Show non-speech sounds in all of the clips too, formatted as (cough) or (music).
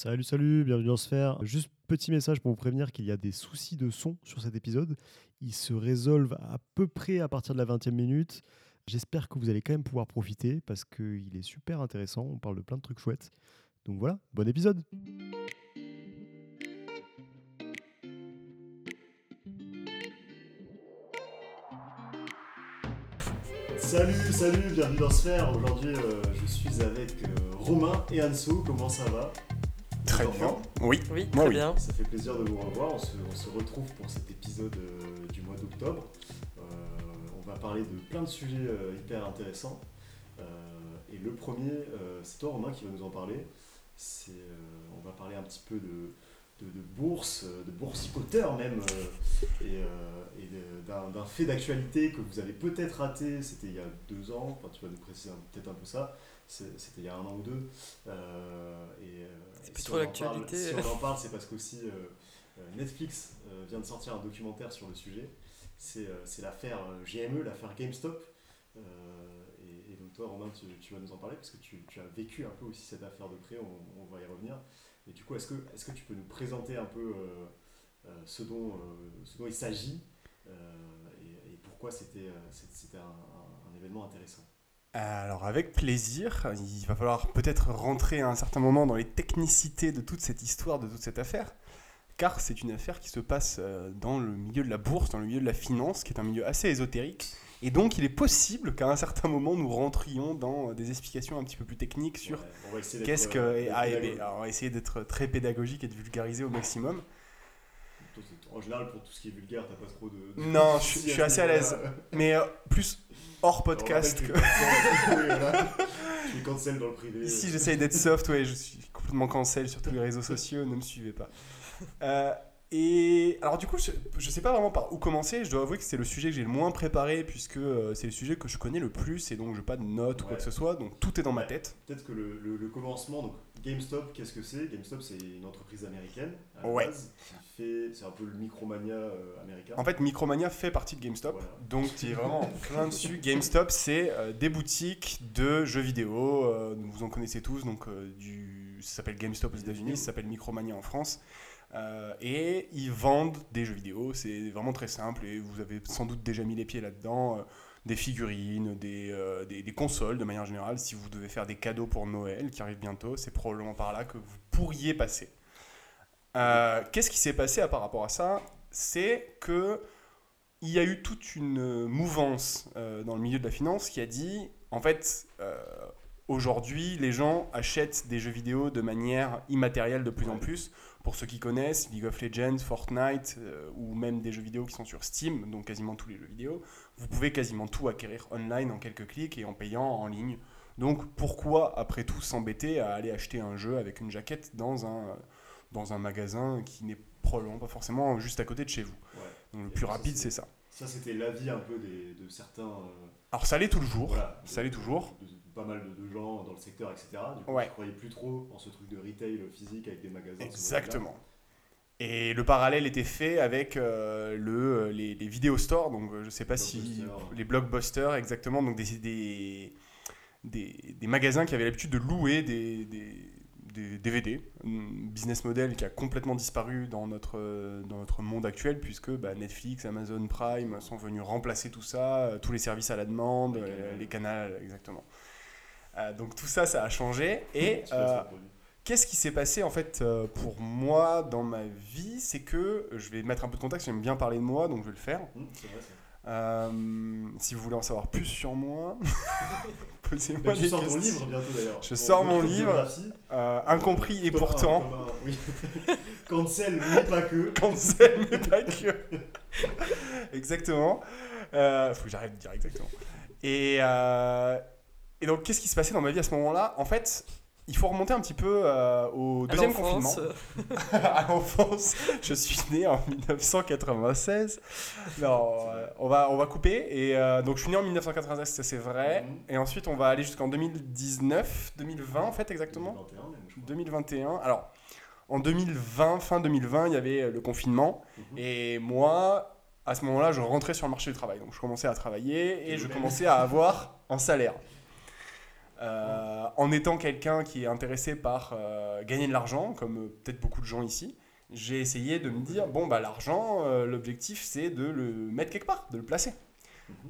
Salut, salut, bienvenue dans Sphère. Juste petit message pour vous prévenir qu'il y a des soucis de son sur cet épisode. Ils se résolvent à peu près à partir de la 20e minute. J'espère que vous allez quand même pouvoir profiter parce qu'il est super intéressant. On parle de plein de trucs chouettes. Donc voilà, bon épisode. Salut, salut, bienvenue dans Sphère. Aujourd'hui, euh, je suis avec euh, Romain et Anso. Comment ça va? Très bien. Oui, Oui, Moi, très oui. bien. Ça fait plaisir de vous revoir. On se, on se retrouve pour cet épisode euh, du mois d'octobre. Euh, on va parler de plein de sujets euh, hyper intéressants. Euh, et le premier, euh, c'est toi Romain qui va nous en parler. C'est, euh, on va parler un petit peu de, de, de bourse, de boursicoteur même, euh, et, euh, et de- d'un, d'un fait d'actualité que vous avez peut-être raté. C'était il y a deux ans. Enfin, tu vas nous préciser un- peut-être un peu ça. C'était il y a un an ou deux. Euh, et, euh, C'est si trop on en parle- l'actualité. Si on (laughs) en parle, c'est parce qu'aussi euh, Netflix vient de sortir un documentaire sur le sujet. C'est c'est l'affaire GME, l'affaire GameStop. Et, et donc toi, Romain, tu, tu vas nous en parler parce que tu, tu as vécu un peu aussi cette affaire de près. On, on va y revenir. Et du coup, est-ce que, est que tu peux nous présenter un peu euh, ce, dont, euh, ce dont il s'agit euh, et, et pourquoi c'était c'est- c'était un, un- un événement intéressant? Alors avec plaisir, il va falloir peut-être rentrer à un certain moment dans les technicités de toute cette histoire, de toute cette affaire, car c'est une affaire qui se passe euh, dans le milieu de la bourse, dans le milieu de la finance, qui est un milieu assez ésotérique, et donc il est possible qu'à un certain moment nous rentrions dans des explications un petit peu plus techniques sur Ouais, qu'est-ce que... euh, ah, alors, on va essayer d'être très pédagogique et de vulgariser au maximum. En général, pour tout ce qui est vulgaire, t'as pas trop de. Non, je suis- je assez à l'aise. Mais euh, plus hors podcast que. (laughs) Tu es cancel dans le privé. Ici, j'essaye d'être soft, ouais, je suis complètement cancel sur tous les réseaux sociaux, ne me suivez pas. Euh, et alors, du coup, je, je sais pas vraiment par où commencer. Je dois avouer que c'est le sujet que j'ai le moins préparé, puisque euh, c'est le sujet que je connais le plus, et donc je n'ai pas de notes ou quoi que ce soit, donc tout est dans ma tête. Peut-être que le, le- le commencement, donc GameStop, qu'est-ce que c'est? GameStop, c'est une entreprise américaine à la Ouais. base qui fait, c'est un peu le Micromania euh, américain. En fait, Micromania fait partie de GameStop, Voilà. donc tu es vraiment en plein dessus. (laughs) GameStop, c'est euh, des boutiques de jeux vidéo, vous en connaissez tous, donc du, ça s'appelle GameStop aux États-Unis, ça s'appelle Micromania en France. Euh, et ils vendent des jeux vidéo, c'est vraiment très simple et vous avez sans doute déjà mis les pieds là-dedans. euh, des figurines, des, euh, des, des consoles de manière générale. Si vous devez faire des cadeaux pour Noël qui arrive bientôt, c'est probablement par là que vous pourriez passer. Qu'est-ce qui s'est passé à par rapport à ça? C'est que il y a eu toute une mouvance dans le milieu de la finance qui a dit, en fait, aujourd'hui, les gens achètent des jeux vidéo de manière immatérielle de plus en plus. Pour ceux qui connaissent, League of Legends, Fortnite, euh, ou même des jeux vidéo qui sont sur Steam, donc quasiment tous les jeux vidéo, vous pouvez quasiment tout acquérir online en quelques clics et en payant en ligne. Donc pourquoi, après tout, s'embêter à aller acheter un jeu avec une jaquette dans un, dans un magasin qui n'est probablement pas forcément juste à côté de chez vous? Ouais. donc le Et plus rapide, c'est- ça. Ça, c'était l'avis un peu des, de certains. euh, Alors ça l'est toujours. voilà, ça l'est toujours. de pas mal de, de gens dans le secteur, etc. Du coup, Ouais. je croyais plus trop en ce truc de retail physique avec des magasins. Exactement. Et le parallèle était fait avec euh, le, les, les vidéo stores, donc euh, je sais pas si les blockbusters, exactement, donc des, des, des, des magasins qui avaient l'habitude de louer des, des, des DVD, un business model qui a complètement disparu dans notre, euh, dans notre monde actuel, puisque bah, Netflix, Amazon Prime sont venus remplacer tout ça, euh, tous les services à la demande, Les euh, les canals, exactement. Euh, donc tout ça, ça a changé. Et euh. Qu'est-ce qui s'est passé en fait euh, pour moi dans ma vie? C'est que je vais mettre un peu de contexte, j'aime bien parler de moi, donc je vais le faire. C'est vrai, ça. Euh, si vous voulez en savoir plus sur moi, (laughs) posez-moi tu sors ton livre bientôt d'ailleurs. Je sors mon livre. Euh, incompris et pourtant, oui. (laughs) Cancel, mais pas que. (laughs) cancel, mais pas que. exactement. Euh, faut que j'arrête de dire exactement. Et, et donc, qu'est-ce qui se passait dans ma vie à ce moment-là? En fait, il faut remonter un petit peu euh, au À deuxième l'enfance, confinement. (laughs) à l'enfance. Je suis né en 1996. Non, euh, on, va, on va couper. Et euh, donc, je suis né en 1996, ça c'est vrai. Mhm. Et ensuite, on va aller jusqu'en 2019, 2020 en fait, exactement. 2021 même, je crois. 2021. Alors, en 2020, fin 2020, il y avait le confinement. Mhm. Et moi, à ce moment-là, je rentrais sur le marché du travail. Donc, je commençais à travailler et je commençais à avoir un salaire. Euh, en étant quelqu'un qui est intéressé par euh, gagner de l'argent, comme euh, peut-être beaucoup de gens ici, j'ai essayé de me dire bon, bah, l'argent, euh, l'objectif, c'est de le mettre quelque part, de le placer.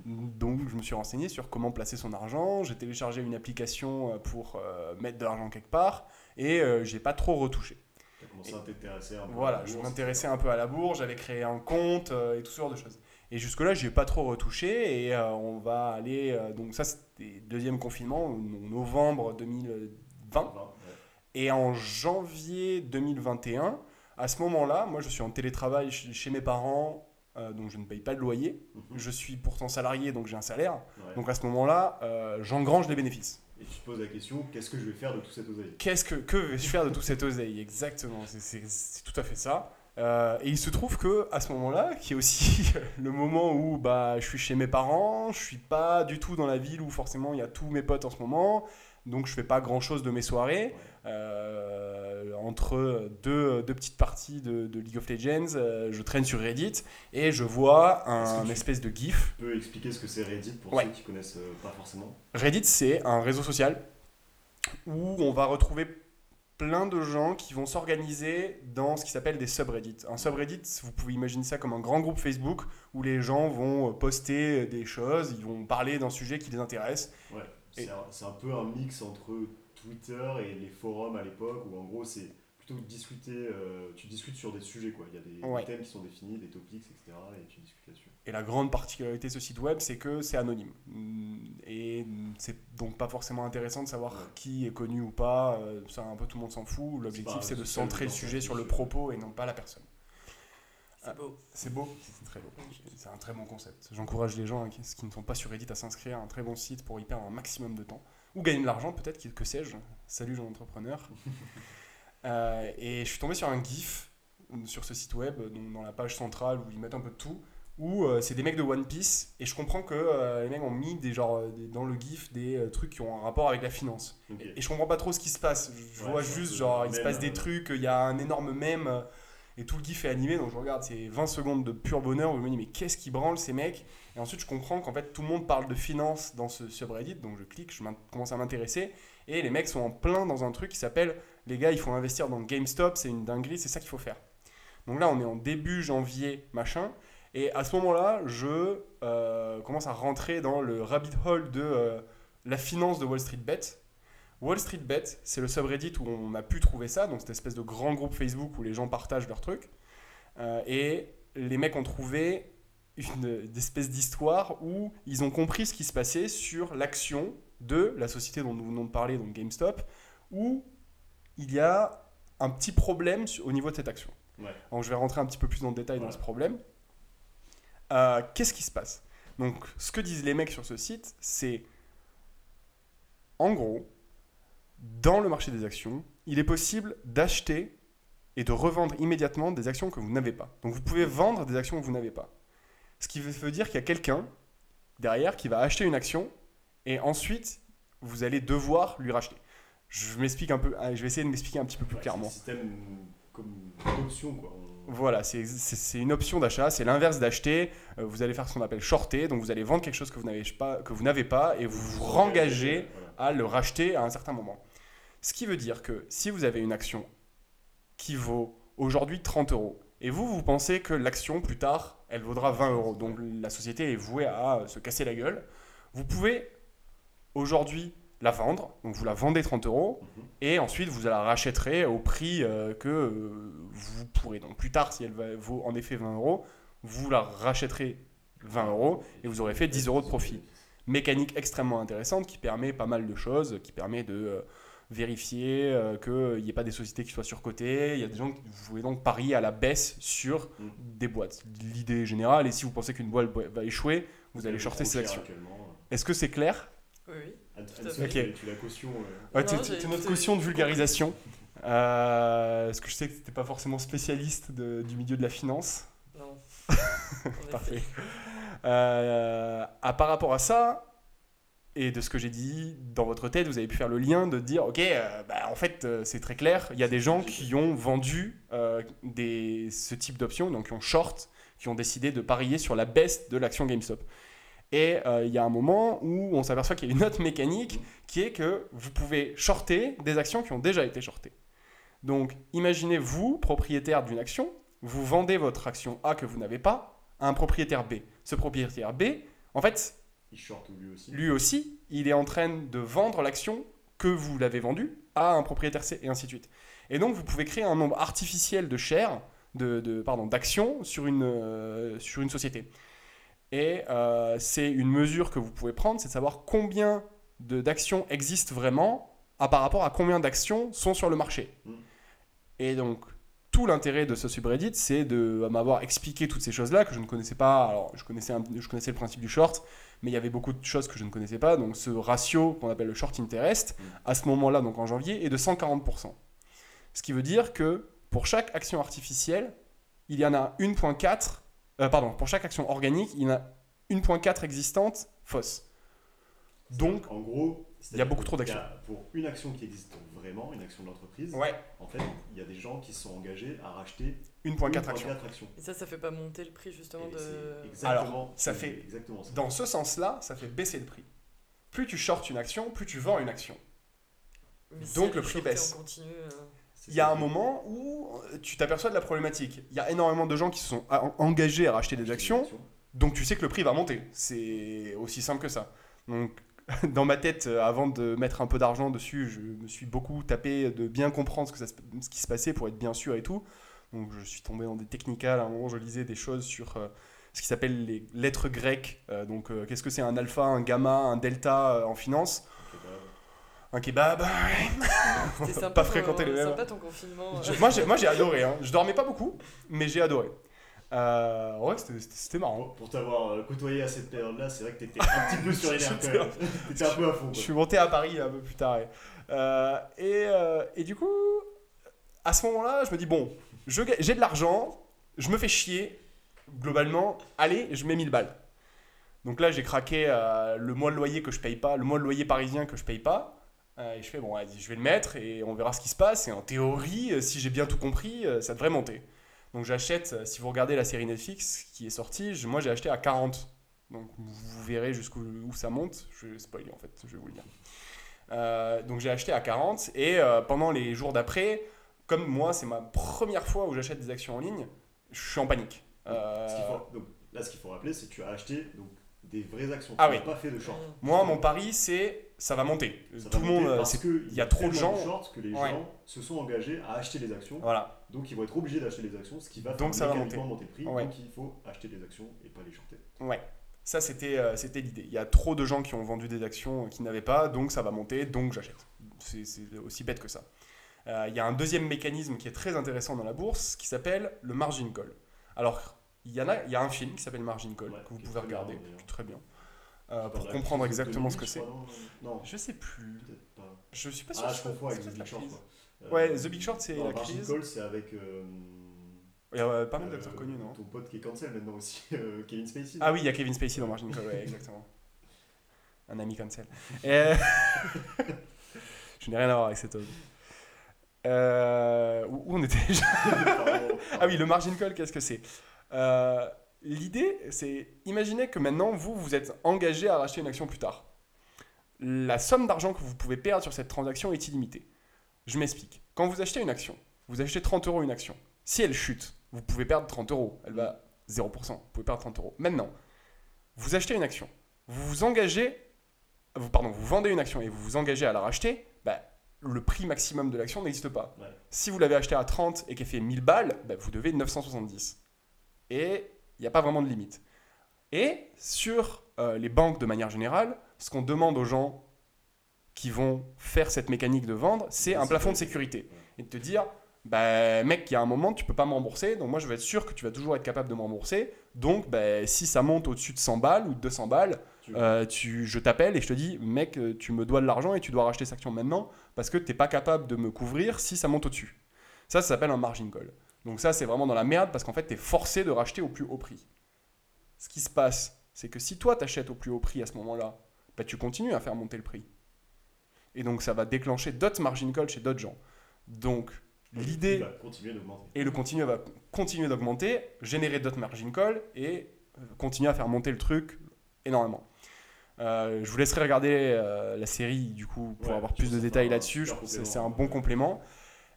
Donc, je me suis renseigné sur comment placer son argent. J'ai téléchargé une application pour mettre de l'argent quelque part et j'ai pas trop retouché. As commencé à t'intéresser un peu. à Voilà, la je bourse, m'intéressais etc. un peu à la bourse, j'avais créé un compte et tout ce genre de choses. Et jusque-là, j'ai pas trop retouché et euh, on va aller. euh, donc, ça, c'était deuxième confinement, en novembre 2020. Enfin, ouais. Et en janvier 2021, à ce moment-là, moi, je suis en télétravail chez chez mes parents, euh, donc je ne paye pas de loyer. Mhm. Je suis pourtant salarié, donc j'ai un salaire. Ouais. Donc à ce moment-là, euh, j'engrange les bénéfices. Et tu te poses la question qu'est-ce que je vais faire de tout cet oseille Qu'est-ce que, que vais-je faire de tout cet oseille Exactement, c'est- c'est c'est tout à fait ça. Euh, et il se trouve que à ce moment-là, qui est aussi (laughs) le moment où bah, je suis chez mes parents, je suis pas du tout dans la ville où forcément il y a tous mes potes en ce moment, donc je fais pas grand-chose de mes soirées. Euh, entre deux, deux petites parties de, de League of Legends, euh, je traîne sur Reddit et je vois un espèce de gif. Tu peux expliquer ce que c'est Reddit pour Ouais. ceux qui connaissent pas forcément? Reddit, c'est un réseau social où on va retrouver plein de gens qui vont s'organiser dans ce qui s'appelle des subreddits. Un subreddit, vous pouvez imaginer ça comme un grand groupe Facebook où les gens vont poster des choses, ils vont parler d'un sujet qui les intéresse. Ouais, c'est un, peu un mix entre Twitter et les forums à l'époque où en gros c'est plutôt que discuter, euh, tu discutes sur des sujets quoi. Il y a des, des Ouais. thèmes qui sont définis, des topics, etc. et tu discutes là-dessus. Et la grande particularité de ce site web, c'est que c'est anonyme. Mm, Et c'est donc pas forcément intéressant de savoir Ouais. qui est connu ou pas. euh, Ça, un peu tout le monde s'en fout. L'objectif, c'est de centrer le sujet sur le propos et non pas la personne. C'est beau. C'est beau, c'est très beau. C'est un très bon concept. J'encourage les gens hein, qui, qui ne sont pas sur Reddit à s'inscrire à un très bon site pour y perdre un maximum de temps. Ou gagner de l'argent, peut-être, qui- que sais-je. Salut, jeune entrepreneur. (laughs) Euh, et je suis tombé sur un GIF sur ce site web, donc dans la page centrale où ils mettent un peu de tout, où euh, c'est des mecs de One Piece. Et je comprends que euh, les mecs ont mis des, genre, euh, des- dans le GIF des euh, trucs qui ont un rapport avec la finance. Ok. Et je comprends pas trop ce qui se passe. Je Ouais, vois juste, genre, il se passe des trucs, il y a un énorme mème, et tout le gif est animé, donc je regarde, c'est 20 secondes de pur bonheur, où je me dis, mais qu'est-ce qui branle ces mecs? Et ensuite, je comprends qu'en fait, tout le monde parle de finance dans ce subreddit, donc je clique, je commence à m'intéresser, et les mecs sont en plein dans un truc qui s'appelle, les gars, il faut investir dans GameStop, c'est une dinguerie, c'est ça qu'il faut faire. Donc là, on est en début janvier, machin, et à ce moment-là, je euh, commence à rentrer dans le rabbit hole de euh, la finance de Wall Street Bet. Wall Street Bet, c'est le subreddit où on a pu trouver ça, donc cette espèce de grand groupe Facebook où les gens partagent leurs trucs. Euh, et les mecs ont trouvé une, une espèce d'histoire où ils ont compris ce qui se passait sur l'action de la société dont nous venons de parler, donc GameStop, où il y a un petit problème au niveau de cette action. Ouais. Donc je vais rentrer un petit peu plus dans le détail dans ce problème. Euh, Qu'est-ce qui se passe Donc ce que disent les mecs sur ce site, c'est en gros, dans le marché des actions, il est possible d'acheter et de revendre immédiatement des actions que vous n'avez pas. Donc vous pouvez vendre des actions que vous n'avez pas. Ce qui veut dire qu'il y a quelqu'un derrière qui va acheter une action et ensuite vous allez devoir lui racheter. Je m'explique un peu, je vais essayer de m'expliquer un petit peu plus Ouais, clairement. C'est un système comme d'option quoi. Voilà, c'est une option d'achat, c'est l'inverse d'acheter. Euh, vous allez faire ce qu'on appelle shorter, donc vous allez vendre quelque chose que vous n'avez pas, que vous n'avez pas et vous vous rengagez à le racheter à un certain moment. Ce qui veut dire que si vous avez une action qui vaut aujourd'hui 30 euros et vous, vous pensez que l'action plus tard, elle vaudra 20 euros, donc la société est vouée à se casser la gueule, vous pouvez aujourd'hui la vendre, donc vous la vendez 30 euros Mhm. et ensuite vous la rachèterez au prix euh, que euh, vous pourrez. Donc plus tard, si elle va- vaut en effet 20 euros, vous la rachèterez 20 euros et vous aurez fait 10 euros de profit mécanique extrêmement intéressante qui permet pas mal de choses, qui permet de euh, vérifier euh, qu'il n'y ait pas des sociétés qui soient surcotées. Il y a des gens qui vous pouvez donc parier à la baisse sur Mm. des boîtes. L'idée générale, et si vous pensez qu'une boîte va échouer, vous allez shorter cher actions. Est-ce que c'est clair? Oui, fait. tu- la caution. euh, Ouais, t'es- notre caution de vulgarisation. Euh, Parce que je sais que tu n'étais pas forcément spécialiste de- du milieu de la finance? Non. (laughs) Parfait. Euh, à par rapport à ça, et de ce que j'ai dit dans votre tête, vous avez pu faire le lien de dire, ok, euh, bah, en fait, euh, c'est très clair, il y a des gens qui ont vendu euh, des, ce type d'options, donc qui ont short, qui ont décidé de parier sur la baisse de l'action GameStop. Et euh, il y a un moment où on s'aperçoit qu'il y a une autre mécanique qui est que vous pouvez shorter des actions qui ont déjà été shortées. Donc, imaginez vous, propriétaire d'une action, vous vendez votre action A que vous n'avez pas à un propriétaire B. Ce propriétaire B, en fait, Il short lui aussi. lui aussi, il est en train de vendre l'action que vous l'avez vendue à un propriétaire C et ainsi de suite. Et donc, vous pouvez créer un nombre artificiel de shares, de, de- pardon, d'actions sur une, euh, sur une société. Et euh, c'est une mesure que vous pouvez prendre, c'est de savoir combien d'actions existent vraiment à, par rapport à combien d'actions sont sur le marché. Mm. Et donc, tout l'intérêt de ce subreddit, c'est de m'avoir expliqué toutes ces choses-là que je ne connaissais pas. Alors, je connaissais, un- je connaissais le principe du short, mais il y avait beaucoup de choses que je ne connaissais pas. Donc, ce ratio qu'on appelle le short interest, Mm. à ce moment-là, donc en janvier, est de 140%. Ce qui veut dire que pour chaque action artificielle, il y en a 1.4, euh, pardon, pour chaque action organique, il y en a 1.4 existantes fausses. Donc, En gros, Il y a beaucoup trop a- Pour une action qui existe vraiment, une action de l'entreprise, ouais, en fait, il y a des gens qui se sont engagés à racheter 1.4 actions. 1.4 actions. Et ça, ça fait pas monter le prix justement Et de. exactement, Alors, ça fait- exactement ça. Dans ce sens-là, ça fait baisser le prix. Plus tu shortes une action, plus tu vends une action. Mais donc le prix baisse. euh, Il y a un moment où euh, tu t'aperçois de la problématique. Il y a énormément de gens qui se sont engagés à racheter des actions, donc tu sais que le prix va monter. C'est aussi simple que ça. Donc, (laughs) dans ma tête, euh, avant de mettre un peu d'argent dessus, je me suis beaucoup tapé de bien comprendre ce, que ça se- ce qui se passait pour être bien sûr et tout. Donc, je suis tombé dans des technicales. À un moment, je lisais des choses sur euh, ce qui s'appelle les lettres grecques. Donc, qu'est-ce que c'est un alpha, un gamma, un delta en finance? Un kebab. C'était (laughs) sympa. Pas ton- fréquenter les mêmes. Sympa ton confinement. Je- moi, j'ai, moi, j'ai adoré. Hein. Je dormais pas beaucoup, mais j'ai adoré. Euh, ouais, c'était, c'était- c'était marrant. Pour, t'avoir euh, côtoyé à cette période-là, c'est vrai que t'étais un petit peu sur les nerfs quand même. (laughs) T'étais un peu à fond. Je suis monté à Paris un peu plus tard. ouais. Euh, et, euh, et du coup, à ce moment-là, je me dis bon, je j'ai de l'argent, je me fais chier. Globalement, allez, je mets 1000 balles. Donc là, j'ai craqué euh, le mois de loyer que je paye pas, le mois de loyer parisien que je paye pas. Euh, et je fais bon, vas-y, je vais le mettre et on verra ce qui se passe. Et en théorie, euh, si j'ai bien tout compris, euh, ça devrait monter. Donc j'achète, si vous regardez la série Netflix qui est sortie, je- moi j'ai acheté à 40. Donc vous verrez jusqu'où où ça monte. Je vais spoiler en fait, je vais vous le dire. Euh, donc j'ai acheté à 40 et euh, pendant les jours d'après, comme moi c'est ma première fois où j'achète des actions en ligne, je suis en panique. Euh, Ce qu'il faut- donc, là, ce qu'il faut rappeler, c'est que tu as acheté donc, des vraies actions. Ah tu oui. n'as pas fait de short. Moi mon pari c'est ça va monter. Ça Tout va le monde, monter parce c'est- que il y a trop de gens. short que les Ouais. gens se sont engagés à acheter des actions. voilà. Donc ils vont être obligés d'acheter les actions, ce qui va Donc faire ça va monter le prix. Ouais. Donc il faut acheter des actions et pas les shorter. Ouais. Ça, c'était euh, c'était l'idée. Il y a trop de gens qui ont vendu des actions qui n'avaient pas, donc ça va monter, donc j'achète. C'est c'est aussi bête que ça. Euh, il y a un deuxième mécanisme qui est très intéressant dans la bourse qui s'appelle le margin call. Alors, il y, en a, il y a un film qui s'appelle Margin Call Ouais, que vous pouvez bien, regarder, très bien, euh, pour comprendre exactement ce 2008, que c'est. crois, Non, Je sais plus. Je suis pas sûr. Ah, je confonds avec The Big Short. Ouais, Euh, The Big Short, c'est la Margin crise. Call, c'est avec. euh, Il y a euh, pas mal euh, d'acteurs connus, non Ton pote qui est cancel maintenant aussi, (laughs) euh, Kevin Spacey. Ah oui, il y a Kevin Spacey dans Margin Call, ouais, (laughs) exactement. Un ami cancel. Et- (laughs) je n'ai rien à voir avec cet homme. Euh, où on était déjà. Ah oui, le margin call, qu'est-ce que c'est? Euh, L'idée, c'est imaginez que maintenant, vous, vous êtes engagé à racheter une action plus tard. La somme d'argent que vous pouvez perdre sur cette transaction est illimitée. Je m'explique. Quand vous achetez une action, vous achetez 30 euros une action. Si elle chute, vous pouvez perdre 30 euros. Elle va 0%. Vous pouvez perdre 30 euros. Maintenant, vous achetez une action. Vous vous engagez, vous, pardon, vous vendez une action et vous vous engagez à la racheter, bah, le prix maximum de l'action n'existe pas. Ouais. Si vous l'avez acheté à 30 et qu'elle fait 1000 balles, bah, vous devez 970. Et il n'y a pas vraiment de limite. Et sur euh, les banques de manière générale, ce qu'on demande aux gens qui vont faire cette mécanique de vendre, c'est un plafond de sécurité. Et de te dire, bah, mec, il y a un moment, tu peux pas me rembourser, donc moi je vais être sûr que tu vas toujours être capable de me rembourser. Donc bah, si ça monte au-dessus de 100 balles ou de 200 balles, euh, tu, je t'appelle et je te dis, mec, euh, tu me dois de l'argent et tu dois racheter cette action maintenant parce que tu n'es pas capable de me couvrir si ça monte au-dessus. Ça, ça s'appelle un margin call. Donc ça, c'est vraiment dans la merde parce qu'en fait, tu es forcé de racheter au plus haut prix. Ce qui se passe, c'est que si toi, tu achètes au plus haut prix à ce moment-là, bah, tu continues à faire monter le prix. Et donc, ça va déclencher d'autres margin calls chez d'autres gens. Donc, l'idée et le continu va continuer d'augmenter, générer d'autres margin calls et euh, continuer à faire monter le truc énormément. Euh, je vous laisserai regarder euh, la série du coup pour Ouais, avoir plus de détails là-dessus. Je trouve que c'est un bon complément.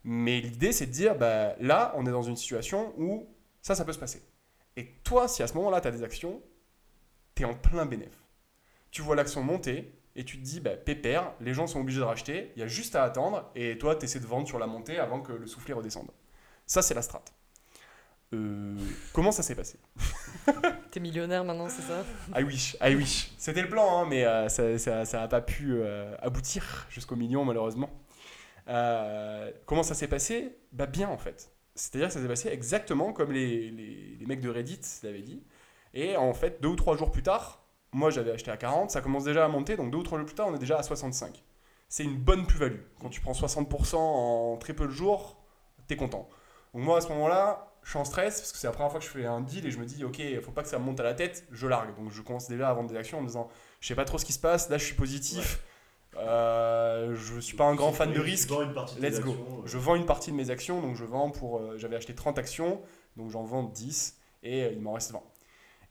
Mais l'idée c'est de dire bah, là on est dans une situation où ça ça peut se passer. Et toi si à ce moment-là tu as des actions, tu es en plein bénéf. Tu vois l'action monter et tu te dis bah, pépère, les gens sont obligés de racheter, il y a juste à attendre et toi tu essaies de vendre sur la montée avant que le soufflet redescende. Ça c'est la strat. Euh, comment ça s'est passé? (laughs) T'es millionnaire maintenant, c'est ça? I wish, I wish. C'était le plan, hein, mais euh, ça n'a ça, pas pu euh, aboutir jusqu'au million, malheureusement. Euh, comment ça s'est passé? Bah bien, en fait. C'est-à-dire que ça s'est passé exactement comme les, les- mecs de Reddit l'avaient dit. Et en fait, deux ou trois jours plus tard, moi j'avais acheté à 40, ça commence déjà à monter, donc deux ou trois jours plus tard, on est déjà à 65. C'est une bonne plus-value. Quand tu prends 60% en très peu de jours, t'es content. Donc moi, à ce moment-là, je suis en stress parce que c'est la première fois que je fais un deal et je me dis, ok, il faut pas que ça monte à la tête, je largue. Donc je commence déjà à vendre des actions en me disant, je sais pas trop ce qui se passe, là je suis positif, euh, je suis pas un grand fan de risque. vends une partie de tes Let's go. actions, euh, Je vends une partie de mes actions, donc je vends pour. euh, J'avais acheté 30 actions, donc j'en vends 10 et euh, il m'en reste 20.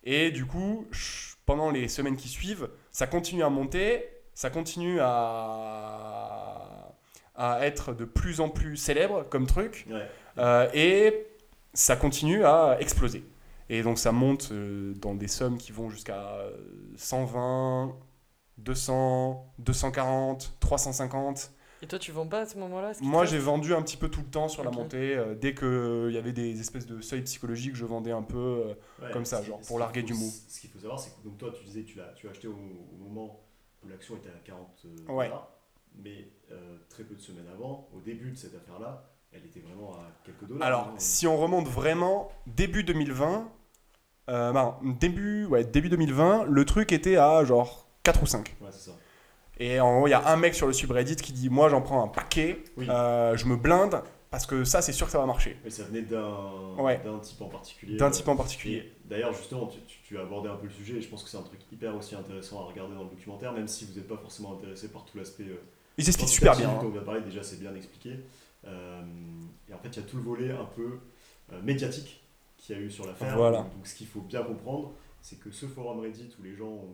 Et du coup, je- pendant les semaines qui suivent, ça continue à monter, ça continue à, à être de plus en plus célèbre comme truc, Ouais. euh, et ça continue à exploser. Et donc ça monte dans des sommes qui vont jusqu'à euh, 120, 200, 240, 350. Et toi, tu vends pas à ce moment-là ce Moi, j'ai vendu un petit peu tout le temps sur la montée. euh, dès qu'il y avait des espèces de seuils psychologiques, je vendais un peu. euh, Ouais, Comme ça, genre, pour larguer faut- du mou. Ce qu'il faut savoir, c'est que donc toi, tu disais que tu l'as tu as acheté au, au moment où l'action était à 40 euh, Ouais. dollars, mais euh, très peu de semaines avant, au début de cette affaire-là, elle était vraiment à quelques dollars. Alors, hein. si on remonte vraiment début 2020, euh, ben, début, ouais, début 2020, le truc était à genre 4 ou 5. Ouais, ça. Et en gros, il y a un mec sur le subreddit qui dit Moi, j'en prends un paquet, Oui. euh, je me blinde parce que ça, c'est sûr que ça va marcher. Mais ça venait d'un Ouais. type en particulier. D'un euh, type en particulier. D'ailleurs, justement, tu, tu- tu as abordé un peu le sujet et je pense que c'est un truc hyper aussi intéressant à regarder dans le documentaire, même si vous n'êtes pas forcément intéressé par tout l'aspect. euh, Il s'explique super bien. hein. on vient de parler, déjà, c'est bien expliqué. Euh, et en fait, il y a tout le volet un peu médiatique qu'il y a eu sur l'affaire. Voilà. Donc, ce qu'il faut bien comprendre, c'est que ce forum Reddit où les gens ont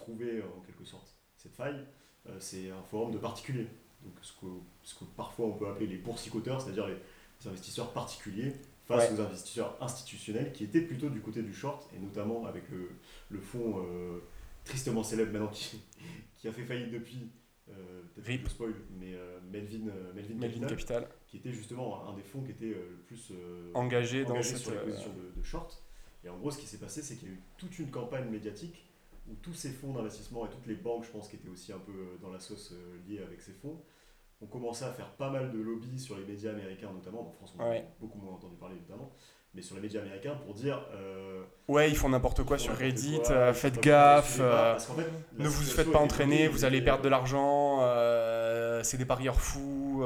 trouvé euh, en quelque sorte cette faille, euh, c'est un forum de particuliers. Donc, ce que, ce que parfois on peut appeler les boursicoteurs, c'est-à-dire les, les investisseurs particuliers face aux investisseurs institutionnels qui étaient plutôt du côté du short et notamment avec le, le fonds euh, tristement célèbre maintenant qui, (laughs) qui a fait faillite depuis. euh, peut-être spoil, mais euh, Melvin, Melvin, Melvin Capital, Capital, qui était justement un des fonds qui était le plus engagé dans engagé cette. sur de, de short. Et en gros, ce qui s'est passé, c'est qu'il y a eu toute une campagne médiatique où tous ces fonds d'investissement et toutes les banques, je pense, qui étaient aussi un peu euh, dans la sauce euh, liée avec ces fonds, ont commencé à faire pas mal de lobby sur les médias américains notamment. En France, on a beaucoup moins entendu parler évidemment, mais sur les médias américains pour dire. euh, Ouais, ils font n'importe quoi sur Reddit, quoi, euh, faites gaffe. euh, fait, Ne vous faites pas entraîner, vous allez perdre de l'argent, c'est des parieurs fous,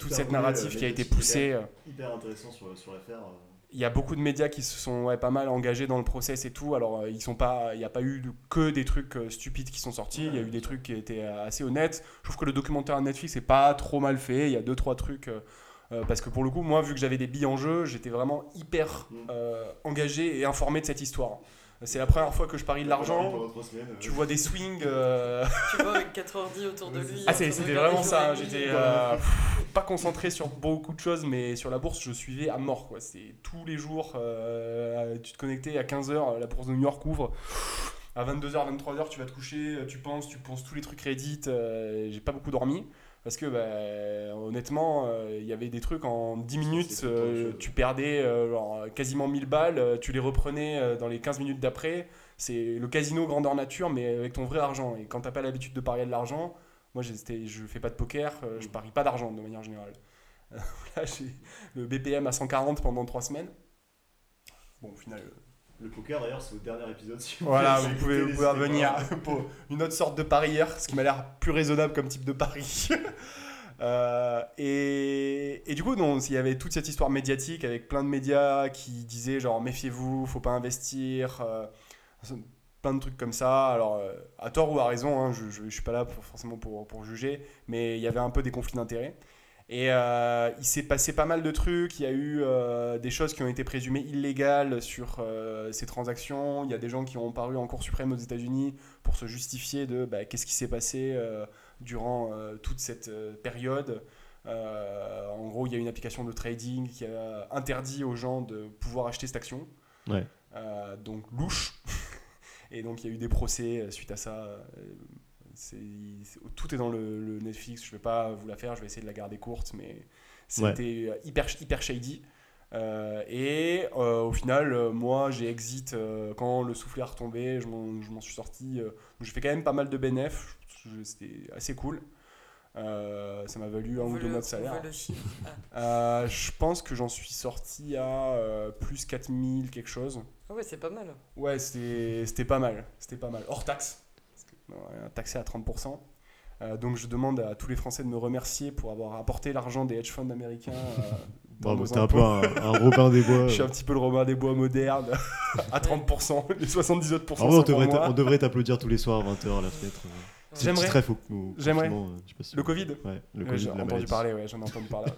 toute cette narrative qui a été poussée. Hyper intéressant sur, sur l'affaire. Il y a beaucoup de médias qui se sont ouais, pas mal engagés dans le process et tout. Alors, euh, ils sont pas, il n'y a pas eu que des trucs euh, stupides qui sont sortis. Il y a eu des trucs qui étaient euh, assez honnêtes. Je trouve que le documentaire Netflix est pas trop mal fait. Il y a deux trois trucs. euh, parce que pour le coup, moi, vu que j'avais des billes en jeu, j'étais vraiment hyper Mm. euh, engagé et informé de cette histoire. C'est la première fois que je parie de l'argent. Tu vois des swings. euh, (laughs) Tu vois, avec 4 ordi autour de lui. c'est. Ah, c'est- c'était vraiment ça. J'étais euh, pas concentré sur beaucoup de choses, mais sur la bourse, je suivais à mort. Quoi. C'était tous les jours. euh, tu te connectais à 15h, la bourse de New York ouvre. À 22h, 23h, tu vas te coucher, tu penses, tu penses tous les trucs Reddit. euh, J'ai pas beaucoup dormi. Parce que bah, honnêtement, euh, il y avait des trucs en 10 minutes, euh, tu perdais euh, genre, quasiment 1000 balles, tu les reprenais dans les 15 minutes d'après. C'est le casino grandeur nature, mais avec ton vrai argent. Et quand t'as pas l'habitude de parier de l'argent, moi je fais pas de poker, je Mm. parie pas d'argent de manière générale. (laughs) Là, j'ai le BPM à 140 pendant 3 semaines. Bon, au final. Le poker d'ailleurs, c'est au dernier épisode. Si vous Voilà, vous pouvez, vous pouvez revenir (laughs) pour une autre sorte de parieur, ce qui m'a l'air plus raisonnable comme type de pari. (laughs) Euh, et, et du coup, non, il y avait toute cette histoire médiatique avec plein de médias qui disaient genre méfiez-vous, faut pas investir, euh, plein de trucs comme ça. Alors, euh, à tort ou à raison, hein, je, je, je suis pas là pour, forcément pour, pour juger, mais il y avait un peu des conflits d'intérêts. Et euh, il s'est passé pas mal de trucs. Il y a eu euh, des choses qui ont été présumées illégales sur euh, ces transactions. Il y a des gens qui ont paru en Cour suprême aux États-Unis pour se justifier de bah, qu'est-ce qui s'est passé durant toute cette période. En gros, il y a une application de trading qui a interdit aux gens de pouvoir acheter cette action. Ouais. Donc louche. (laughs) Et donc il y a eu des procès suite à ça. C'est- tout est dans le, le Netflix. Je vais pas vous la faire. Je vais essayer de la garder courte, mais c'était euh, hyper hyper shady. Euh, et euh, au final, euh, moi, j'ai exit quand le soufflet a retombé. Je m'en suis sorti. j'ai fait quand même pas mal de bénéf. Je- C'était assez cool. Ça m'a valu un ou deux mois de salaire. je pense que j'en suis sorti à plus 4000 quelque chose. Ah ouais, c'est pas mal. Ouais, c'était pas mal. C'était pas mal. Hors taxe. Parce que, non, euh, taxé à 30%. Euh, donc je demande à tous les Français de me remercier pour avoir apporté l'argent des hedge funds américains. euh, (laughs) dans Bravo, nos c'était un peu un, un Robin des Bois. (laughs) Je suis un petit peu le Robin des Bois moderne. à 30%. (laughs) Les 78% En vrai, on pour devrait, moi. on devrait t'applaudir tous les soirs à 20h à la fenêtre. C'est J'aimerais. très faux. au J'aimerais. euh, si- Le Covid Ouais, le Ouais, Covid, J'ai la entendu maladie. parler, ouais, j'en ai entendu parler.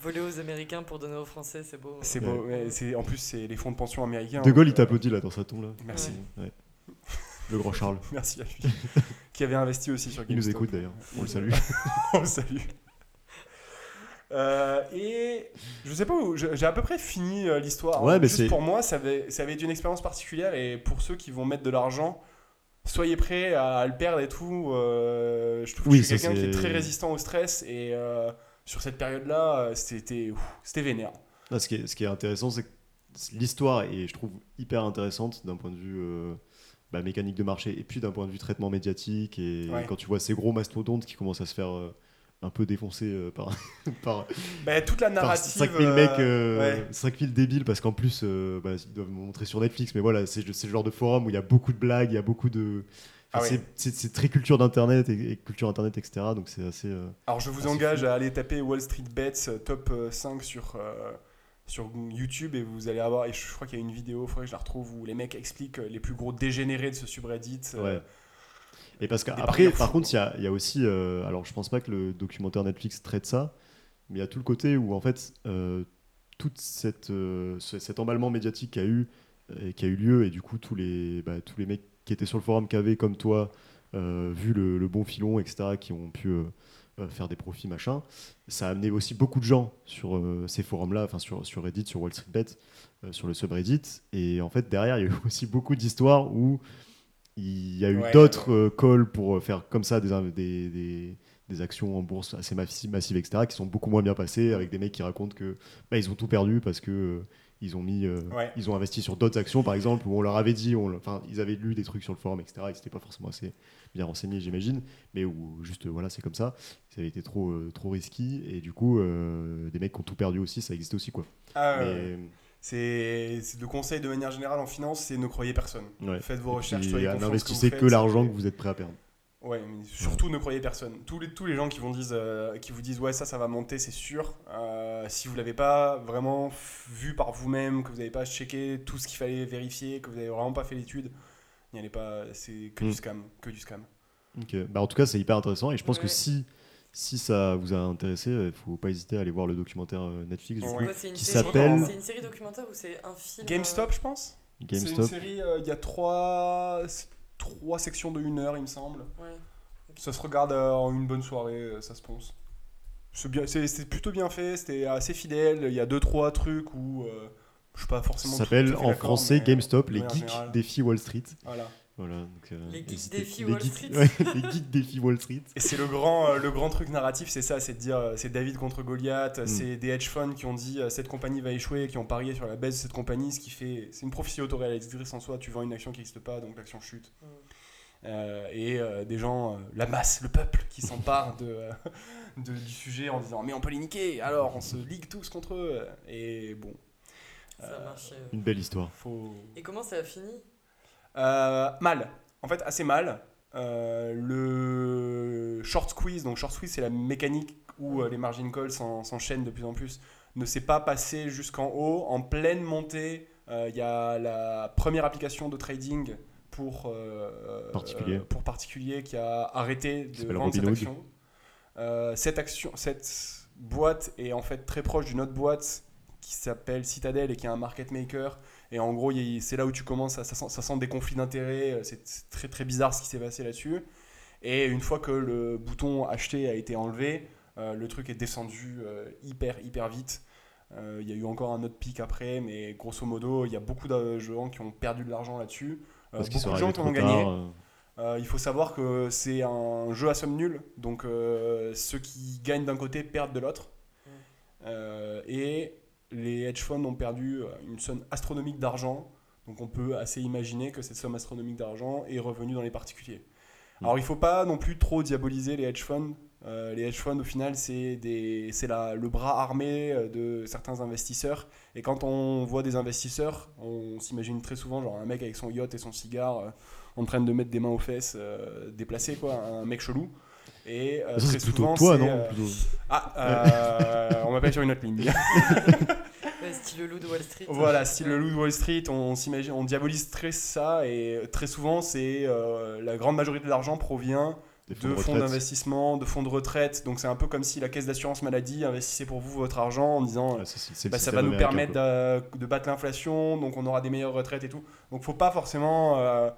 Voler aux Américains pour donner aux Français, c'est beau. C'est beau. ouais, en plus, c'est les fonds de pension américains. De Gaulle, il euh, t'applaudit là dans sa tombe là. Merci. Ouais. Le grand Charles. (laughs) Merci à lui. qui avait investi aussi sur Il nous GameStop. écoute d'ailleurs. On le salue. (laughs) On le salue. Euh, et je sais pas où, j'ai à peu près fini euh, l'histoire. Ouais, mais Juste c'est- pour moi, ça avait, ça avait été une expérience particulière et pour ceux qui vont mettre de l'argent, soyez prêts à, le perdre et tout. euh, je trouve Oui, que je suis quelqu'un qui est très résistant au stress et sur cette période-là, c'était, vénère. Ce, qui est, ce qui est intéressant, c'est que l'histoire est, je trouve, hyper intéressante d'un point de vue bah, mécanique de marché et puis d'un point de vue traitement médiatique. Et Ouais. quand tu vois ces gros mastodontes qui commencent à se faire euh, un peu défoncer euh, par, (laughs) par, Bah, toute la narrative. 5000 euh, mecs, ouais. 5000 débiles, parce qu'en plus, bah, ils doivent montrer sur Netflix, mais voilà, c'est le genre de forum où il y a beaucoup de blagues, il y a beaucoup de. Ah c'est- très culture d'internet et, et culture internet, etc. Donc c'est assez. euh, Alors je vous engage fou. à aller taper Wall Street Bets top euh, 5 sur, euh, sur YouTube et vous allez avoir, et je crois qu'il y a une vidéo, il faudrait que je la retrouve, où les mecs expliquent euh, les plus gros dégénérés de ce subreddit. euh, Ouais. Et parce qu'après, par contre, il y a, il y a aussi. euh, alors, je pense pas que le documentaire Netflix traite ça, mais il y a tout le côté où, en fait, euh, toute cette, euh, ce- cet emballement médiatique qui a eu, qui a eu lieu, et du coup, tous les, bah, tous les mecs qui étaient sur le forum KV comme toi, vu le, le bon filon, etc., qui ont pu faire des profits, machin, ça a amené aussi beaucoup de gens sur euh, ces forums-là, enfin, sur, sur Reddit, sur Wall Street Bet, euh, sur le subreddit. Et en fait, derrière, il y a eu (laughs) aussi beaucoup d'histoires où il y a eu Ouais, d'autres euh, calls pour faire comme ça des, des, des, des actions en bourse assez massi- massives, etc., qui sont beaucoup moins bien passées, avec des mecs qui racontent que bah, ils ont tout perdu parce que ils ont mis, euh, Ouais. ils ont investi sur d'autres actions, par exemple, où on leur avait dit, on, enfin, ils avaient lu des trucs sur le forum, etc., et c'était pas forcément assez bien renseigné, j'imagine, mais où juste, euh, voilà, c'est comme ça, ça avait été trop, euh, trop risqué, et du coup, euh, des mecs qui ont tout perdu aussi, ça existe aussi, quoi. Ah, Mais. C'est le conseil de manière générale en finance, c'est ne croyez personne. ouais. Faites vos Et recherches, soyez que N'investissez que l'argent que vous êtes prêt à perdre. Ouais, mais surtout ne croyez personne. Tous les, tous les gens qui, vont disent, euh, qui vous disent ouais ça ça va monter c'est sûr. Euh, si vous l'avez pas vraiment vu par vous-même, que vous n'avez pas checké tout ce qu'il fallait vérifier, que vous n'avez vraiment pas fait l'étude, n'y allez pas. C'est que Mm. du scam, que du scam. Ok. Bah, en tout cas, c'est hyper intéressant et je pense que si, si ça vous a intéressé, il faut pas hésiter à aller voir le documentaire euh, Netflix du Ouais. coup, Ouais, c'est une qui série- s'appelle- C'est une série documentaire ou c'est un film GameStop je pense. C'est une GameStop. série, euh, il y a trois, trois sections de une heure il me semble. Ouais. Ça se regarde euh, en une bonne soirée, euh, ça se ponce. C'est plutôt bien fait, c'était assez fidèle. Il y a deux trois trucs où euh, je suis pas Ça forcément. s'appelle à fait en français mais, GameStop, les geeks générale, défient Wall Street. Voilà. Voilà, donc, euh, Les geeks hésitez- défient les Wall geeks- Street. ouais, les geeks défient Wall Street. Et c'est le grand, euh, le grand truc narratif, c'est ça, c'est de dire, euh, c'est David contre Goliath, Mm. c'est des hedge funds qui ont dit euh, cette compagnie va échouer, qui ont parié sur la baisse de cette compagnie, ce qui fait, c'est une prophétie autoréalisatrice en soi. Tu vends une action qui n'existe pas, donc l'action chute. Mm. Euh, et euh, des gens, euh, la masse, le peuple, qui s'empare de, euh, de- du sujet en disant mais on peut les niquer, alors on se ligue tous contre eux. Et bon, Ça Euh, marche. euh. Une belle histoire. faut. Et comment ça a fini? Mal. En fait, assez mal. Euh, le short squeeze, donc short squeeze, c'est la mécanique où euh, les margin calls s'en- s'enchaînent de plus en plus, ne s'est pas passé jusqu'en haut. En pleine montée, euh, il y a la première application de trading pour euh, Particulier. euh, pour particulier qui a arrêté de vendre cette action. Euh, cette action, cette boîte est en fait très proche d'une autre boîte qui s'appelle Citadel et qui est un market maker. Et en gros, c'est là où tu commences, à, ça, sent, ça sent des conflits d'intérêts. euh, C'est très très bizarre ce qui s'est passé là-dessus. Et une fois que le bouton acheter a été enlevé, euh, le truc est descendu euh, hyper hyper vite. Euh, Il y a eu encore un autre pic après, mais grosso modo, il y a beaucoup de gens qui ont perdu de l'argent là-dessus. Euh, beaucoup de gens qui en ont gagné. euh. Euh, il faut savoir que c'est un jeu à somme nulle, donc euh, ceux qui gagnent d'un côté perdent de l'autre. Euh, et les hedge funds ont perdu euh, une somme astronomique d'argent, donc on peut assez imaginer que cette somme astronomique d'argent est revenue dans les particuliers. Mm. Alors il faut pas non plus trop diaboliser les hedge funds. Euh, les hedge funds, au final, c'est le bras armé euh, de certains investisseurs. Et quand on voit des investisseurs, on s'imagine très souvent genre un mec avec son yacht et son cigare euh, en train de mettre des mains aux fesses euh, déplacées, quoi, un mec chelou. Et euh, Ça, très c'est plutôt souvent, toi, non euh, Plutôt- Ah, euh, on m'appelle sur une autre ligne. (laughs) Style le loup de Wall Street. Voilà, style le loup de Wall Street, on, s'imagine, on diabolise très ça et très souvent, c'est euh, la grande majorité de l'argent provient Des de fonds de fonds retraite. d'investissement, de fonds de retraite. Donc c'est un peu comme si la caisse d'assurance maladie investissait pour vous votre argent en disant bah, ça système va nous permettre de, de battre l'inflation, donc on aura des meilleures retraites et tout. Donc faut pas forcément. euh,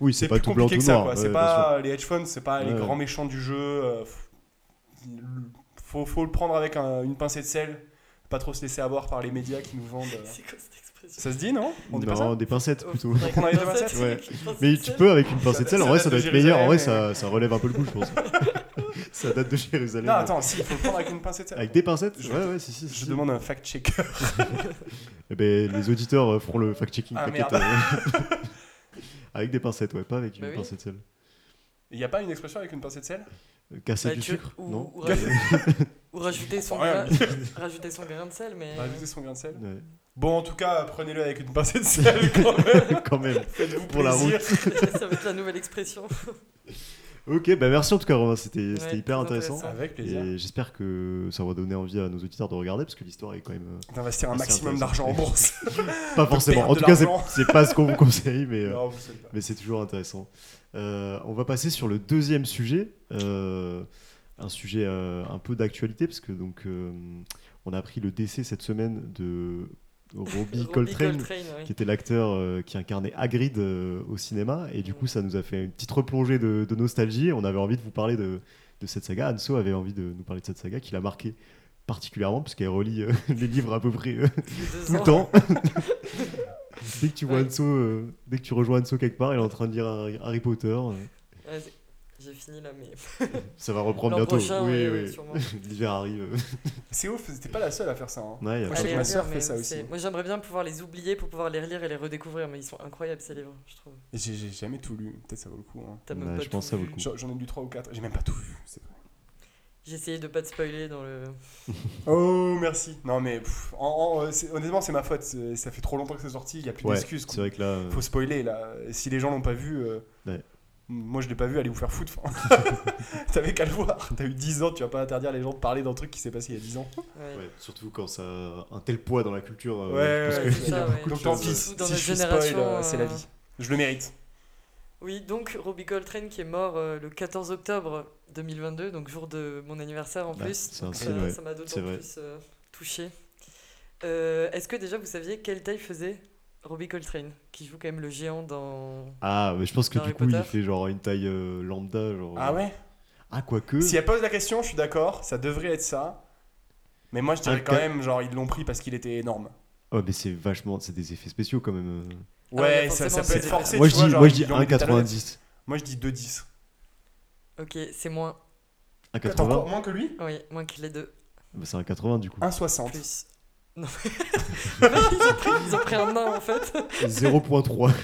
Oui, c'est pas plus tout blanc, compliqué tout noir. ouais, c'est pas les hedge funds, c'est pas les grands ouais. méchants du jeu. euh, faut, faut le prendre avec un- une pincée de sel. Pas trop se laisser avoir par les médias qui nous vendent. euh. C'est quoi cette expression? Ça se dit, non? On dit pas ça? Non, des pincettes Oh, plutôt. avec On a une des pincette, pincettes? Ouais. avec une pincette Mais tu peux avec une pincée de sel, en vrai ça doit être meilleur, en vrai ça, ça relève un peu le goût je pense. (laughs) ça date de Jérusalem. Non, attends, si, il faut le prendre avec une pincée de sel. Avec des pincettes? Je- Ouais, ouais, si, si. Je si. demande un fact-checker. (laughs) Eh ben, les auditeurs euh, feront le fact-checking, Ah, t'inquiète. euh. (laughs) avec des pincettes, ouais, pas avec une Bah oui. pincée de sel. Il n'y a pas une expression avec une pincée de sel Euh, Casser Bah, du tu- sucre? ou, Non ou ou rajouter son grain, (laughs) rajouter son grain de sel, mais Rajouter son grain de sel. Ouais. Bon, en tout cas, prenez-le avec une pincée de sel (laughs) quand même. Quand même. Faites-vous Pour la plaisir. (laughs) ça va être la nouvelle expression. Ok, bah merci en tout cas Romain, c'était Ouais, c'était hyper intéressant. intéressant. Avec plaisir. Et j'espère que ça va donner envie à nos auditeurs de regarder parce que l'histoire est quand même euh, D'investir un maximum d'argent en bourse. pas forcément. En tout cas, c'est- pas ce qu'on vous conseille, mais, euh, Non, mais c'est toujours intéressant. Euh, on va passer sur le deuxième sujet, euh, un sujet euh, un peu d'actualité parce que donc euh, on a appris le décès cette semaine de Robbie (laughs) Robbie Coltrane. qui était l'acteur euh, qui incarnait Hagrid euh, au cinéma. Et du coup, ça nous a fait une petite replongée de, de nostalgie. On avait envie de vous parler de, de cette saga. Anso avait envie de nous parler de cette saga qui l'a marqué particulièrement, parce qu'elle relie euh, (laughs) les livres à peu près tout le temps. (laughs) dès que tu vois Ouais. Anso, dès que tu rejoins Anso quelque part, il est en train de lire Harry, Potter. Ouais, J'ai fini là, mais (laughs) ça va reprendre bientôt. prochain, oui, oui. (laughs) L'hiver arrive. C'est ouf, c'était pas la seule à faire ça. hein. Ouais, il y a Moi, pas je sais Allez, que ma lire, fait ça aussi. Moi, j'aimerais bien pouvoir les oublier pour pouvoir les relire et les redécouvrir, mais ils sont incroyables ces livres, je trouve. J'ai j'ai jamais tout lu. Peut-être ça vaut le coup. hein. T'as même Ouais, pas je pense que ça vaut le coup. J'en ai lu 3 ou 4. J'ai même pas tout vu. c'est vrai. J'ai essayé de pas te spoiler dans le. (laughs) Oh, merci. Non, mais pff, en- en, euh, honnêtement, c'est ma faute. Ça fait trop longtemps que c'est sorti. Il y a plus Ouais, d'excuses. c'est vrai que là. euh, Faut spoiler là. Si les gens l'ont pas vu, euh. Moi je l'ai pas vu, allez vous faire foutre. (laughs) T'avais qu'à le voir. T'as eu 10 ans, tu vas pas interdire les gens de parler d'un truc qui s'est passé il y a 10 ans. Ouais. ouais, surtout quand ça a un tel poids dans la culture. euh, Ouais, ouais, que- c'est il y a ça, beaucoup de Donc tant pis, si je suis spoil, euh, c'est la euh, vie. Je le mérite. Oui, donc Robbie Coltrane qui est mort euh, le 14 octobre 2022, donc jour de mon anniversaire en Ouais, plus. Donc signe, ça m'a d'autant plus euh, touché. Euh, Est-ce que déjà vous saviez quelle taille faisait Robbie Coltrane, qui joue quand même le géant dans. Ah, mais je pense que du coup, il fait genre une taille euh, lambda. Genre... Ah ouais? Ah, quoique. Si elle pose la question, je suis d'accord, ça devrait être ça. Mais moi je dirais quand même, genre ils l'ont pris parce qu'il était énorme. Ouais, mais c'est vachement. C'est des effets spéciaux quand même. euh. Ah ouais, ça, ça forcément, peut être forcé. Moi, tu je vois, dis, genre, moi, je dis ils ont mis des talents. 1,90. Moi je dis 2,10. Ok, c'est moins. T'as 1,80 encore moins que lui? Oui, moins qu'il les deux. bah, C'est 1,80 du coup. 1,60. Plus. Non. (laughs) ils, ont pris, ils ont pris un nain en fait. 0,3. (laughs)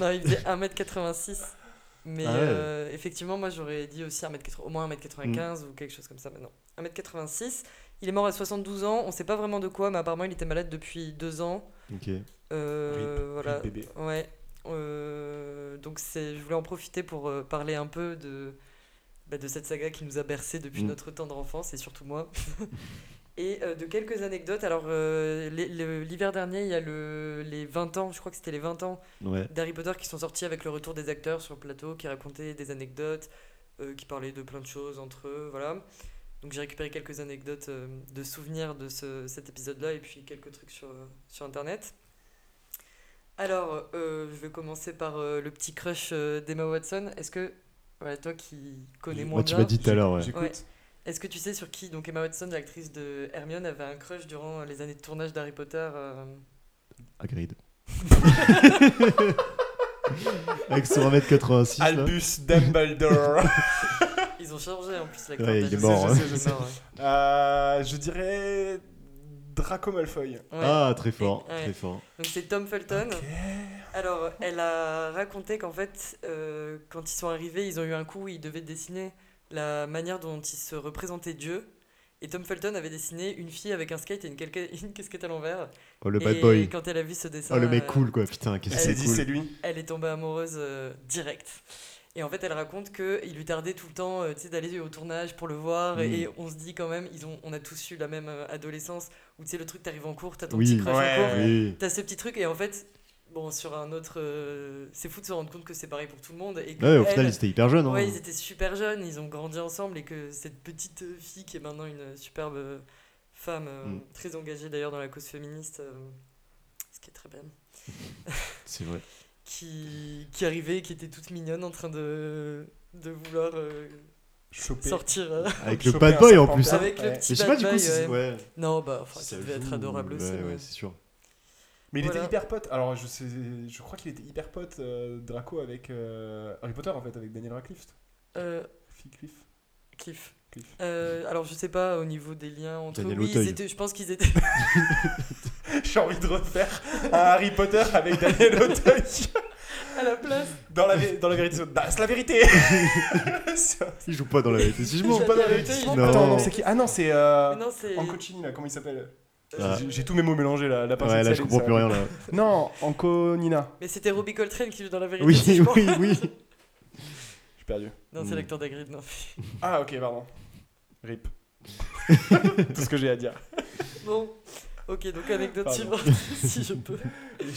Non, il faisait 1m86. Mais Ah ouais. euh, effectivement, moi j'aurais dit aussi 1m80, au moins 1m95 ou quelque chose comme ça maintenant. 1m86. Il est mort à 72 ans. On sait pas vraiment de quoi, mais apparemment il était malade depuis deux ans. Ok. Euh, Rip, voilà. rip bébé. Ouais. Euh, donc je voulais en profiter pour euh, parler un peu de, bah, de cette saga qui nous a bercé depuis Mm. notre tendre enfance et surtout moi. (laughs) et euh, de quelques anecdotes. Alors euh, l'hiver dernier, il y a le, les 20 ans, je crois que c'était les 20 ans Ouais. d'Harry Potter qui sont sortis avec le retour des acteurs sur le plateau, qui racontaient des anecdotes, euh, qui parlait de plein de choses entre eux, voilà. Donc j'ai récupéré quelques anecdotes de souvenirs de ce, cet épisode-là et puis quelques trucs sur, sur Internet. Alors, je vais commencer par le petit crush d'Emma Watson. Est-ce que, voilà, toi qui connais moins Moi, tu m'as dit tout à l'heure, ouais. Est-ce que tu sais sur qui donc Emma Watson, l'actrice de Hermione, avait un crush durant les années de tournage d'Harry Potter euh, Agreed. (laughs) (laughs) Avec son 1m86. là. Albus Dumbledore. (laughs) Ils ont changé en plus l'acteur. Ouais, il est mort, Je sais, sais. Euh, dirais Draco Malfoy. Ouais. Ah, très fort, très fort. Donc c'est Tom Felton. Alors, elle a raconté qu'en fait, euh, quand ils sont arrivés, ils ont eu un coup où ils devaient dessiner la manière dont ils se représentaient Dieu. Et Tom Felton avait dessiné une fille avec un skate et une, calca- (laughs) une casquette à l'envers. Oh, le bad et boy. quand elle a vu ce dessin, Oh, le mec euh, cool, quoi. Putain, qu'est-ce Elle que s'est c'est dit, cool. c'est lui. elle est tombée amoureuse euh, direct. Et en fait, elle raconte qu'il lui tardait tout le temps euh, tu sais, d'aller au tournage pour le voir. Et on se dit quand même, ils ont, on a tous eu la même euh, adolescence où tu sais, le truc, t'arrives en cours, t'as ton Oui. petit crush Ouais. en cours. Oui. T'as ce petit truc, et en fait, bon, sur un autre. euh, c'est fou de se rendre compte que c'est pareil pour tout le monde. Et que Ouais, au elle- final, ils étaient hyper jeunes. hein. Ouais, ils étaient super jeunes, ils ont grandi ensemble et que cette petite euh, fille qui est maintenant une superbe euh, femme, euh, Mm. très engagée d'ailleurs dans la cause féministe, euh, ce qui est très bien, (laughs) C'est vrai. qui, qui arrivait, qui était toute mignonne en train de, de vouloir euh, Choper. sortir euh, Avec le bad boy en plus. hein. avec le ouais. petit Mais je sais pas du coup boy, si ouais. c'est. Ouais. Non, bah, enfin, ça ça devait être adorable aussi. Ouais, c'est sûr. Mais il Voilà. était hyper pote. Alors, je, sais, je crois qu'il était hyper pote, euh, Draco, avec euh, Harry Potter, en fait, avec Daniel Radcliffe. Euh, Cliff. Cliff. Cliff. Euh, alors, je sais pas au niveau des liens entre eux. Daniel Oui, ils étaient, je pense qu'ils étaient. (laughs) J'ai envie de refaire un Harry Potter avec Daniel Auteuil. (laughs) à la place. Dans la, dans la vérité, c'est la vérité. (laughs) Il joue pas dans la vérité. Si je joue pas dans la vérité. Non. Attends, non, c'est qui? Ah non, c'est euh, non, c'est. Ancocini, là, comment il s'appelle? Ah. J'ai- J'ai tous mes mots mélangés là. La Ouais, là, je comprends plus rien, là. Non, Anconina. Mais c'était Robbie Coltrane qui joue dans la vérité. Oui, si oui, oui. Je suis perdu. Non, c'est Mm. l'acteur d'Agrid, non. Ah, ok, pardon. Rip. (laughs) Tout ce que j'ai à dire. Bon, ok, donc anecdote suivante, (laughs) si je peux. Oui.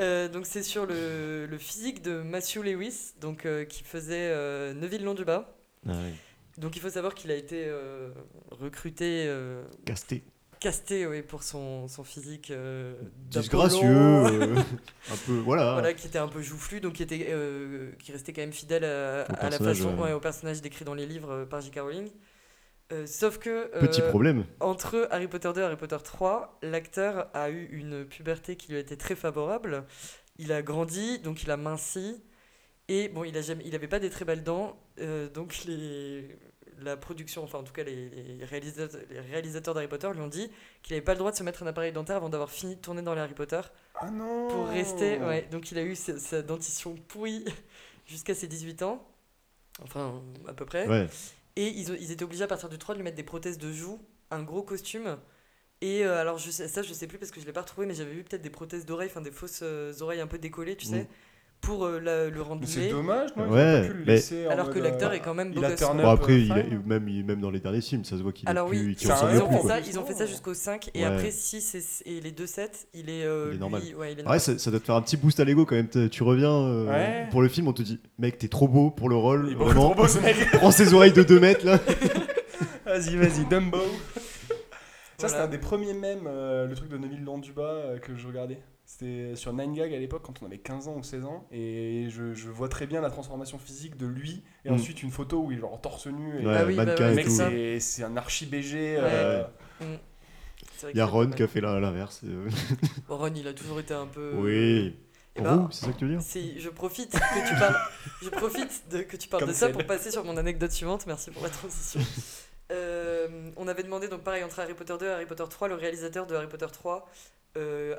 Euh, donc c'est sur le, le physique de Matthew Lewis, donc, euh, qui faisait euh, Neville Londubat. Ah, ouais. Donc il faut savoir qu'il a été euh, recruté, euh, Casté. Casté ouais, pour son, son physique euh, Disgracieux. euh, (laughs) un peu. Voilà. Voilà, qui était un peu joufflu, donc qui, était, euh, qui restait quand même fidèle à, la façon, ouais. au personnage décrit dans les livres par J.K. Rowling. Sauf que Petit problème. entre Harry Potter 2 et Harry Potter 3, l'acteur a eu une puberté qui lui a été très favorable. Il a grandi, donc il a minci. Et bon, il a jamais, il avait pas des très belles dents, donc les, la production, enfin en tout cas les, les réalisateurs, les réalisateurs d'Harry Potter lui ont dit qu'il n'avait pas le droit de se mettre un appareil dentaire avant d'avoir fini de tourner dans les Harry Potter Ah non pour rester. Ouais, donc il a eu sa, sa dentition pourrie (laughs) jusqu'à ses 18 ans, enfin à peu près. Ouais. Et ils, ils étaient obligés à partir du 3 de lui mettre des prothèses de joues, un gros costume. Et euh, alors, je sais, ça, je sais plus parce que je l'ai pas retrouvé, mais j'avais vu peut-être des prothèses d'oreilles, enfin des fausses euh, oreilles un peu décollées, tu sais, Mm. Pour euh, la- le rendre c'est dommage, non Ouais, pu le laisser Alors que l'acteur euh, est quand même beau il a gosse. Bon, après, il est- fine. même, il- même dans les derniers films, ça se voit qu'il est Alors plus. oui, un ressemble Ils ont, plus, fait ça, ils ont fait ça jusqu'au 5, et Ouais. après 6 et, et les deux 7, il est. euh, Il est lui- normal. ouais, il est Ouais, normal. ça, ça doit te faire un petit boost à l'ego quand même. Tu reviens euh, Ouais. pour le film, on te dit, mec, t'es trop beau pour le rôle. Il est vraiment. trop beau ce mec. Prends ses oreilles de 2 mètres là. (laughs) (laughs) Vas-y, vas-y, Dumbo. Ça, c'était Voilà. un des premiers mèmes, euh, le truc de Neville Londubat euh, que je regardais. C'était sur 9gag à l'époque, quand on avait 15 ans ou 16 ans. Et je, je vois très bien la transformation physique de lui. Et Mm. ensuite, une photo où il est genre torse nu. Et Ouais, Ah oui, bah ouais, mec, c'est c'est un archi BG. euh, vrai Il y a Ron qui a fait l'inverse. euh. Bon, (laughs) Ron, il a toujours été un peu. Oui. Eh ben, c'est ça que tu veux dire Si je profite que tu parles, je profite de, que tu parles Comme de ça pour passer sur mon anecdote suivante. Merci pour la transition. Euh, on avait demandé donc pareil entre Harry Potter 2 et Harry Potter 3, le réalisateur de Harry Potter 3, euh,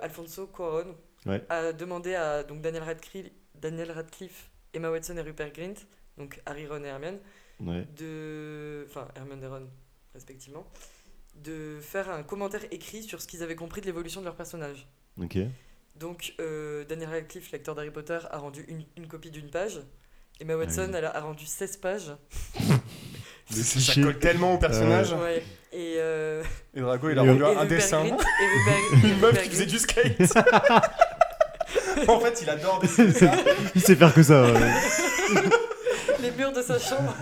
Alfonso Cuarón, Ouais. a demandé à donc Daniel Radcliffe, Daniel Radcliffe, Emma Watson et Rupert Grint, donc Harry, Ron et Hermione, Ouais. de, enfin Hermione et Ron respectivement, de faire un commentaire écrit sur ce qu'ils avaient compris de l'évolution de leur personnage. Ok. Donc, euh, Daniel Radcliffe, l'acteur d'Harry Potter, a rendu une, une copie d'une page. Emma Watson, oui. elle a, a rendu 16 pages. (laughs) Ça colle tellement au personnage. Ouais. Et, euh, Et Drago, il a Et rendu et un Rupert dessin. (laughs) Une meuf qui faisait du skate. (laughs) en fait, il adore dessiner ça. Il sait faire que ça. ouais. les murs de sa chambre.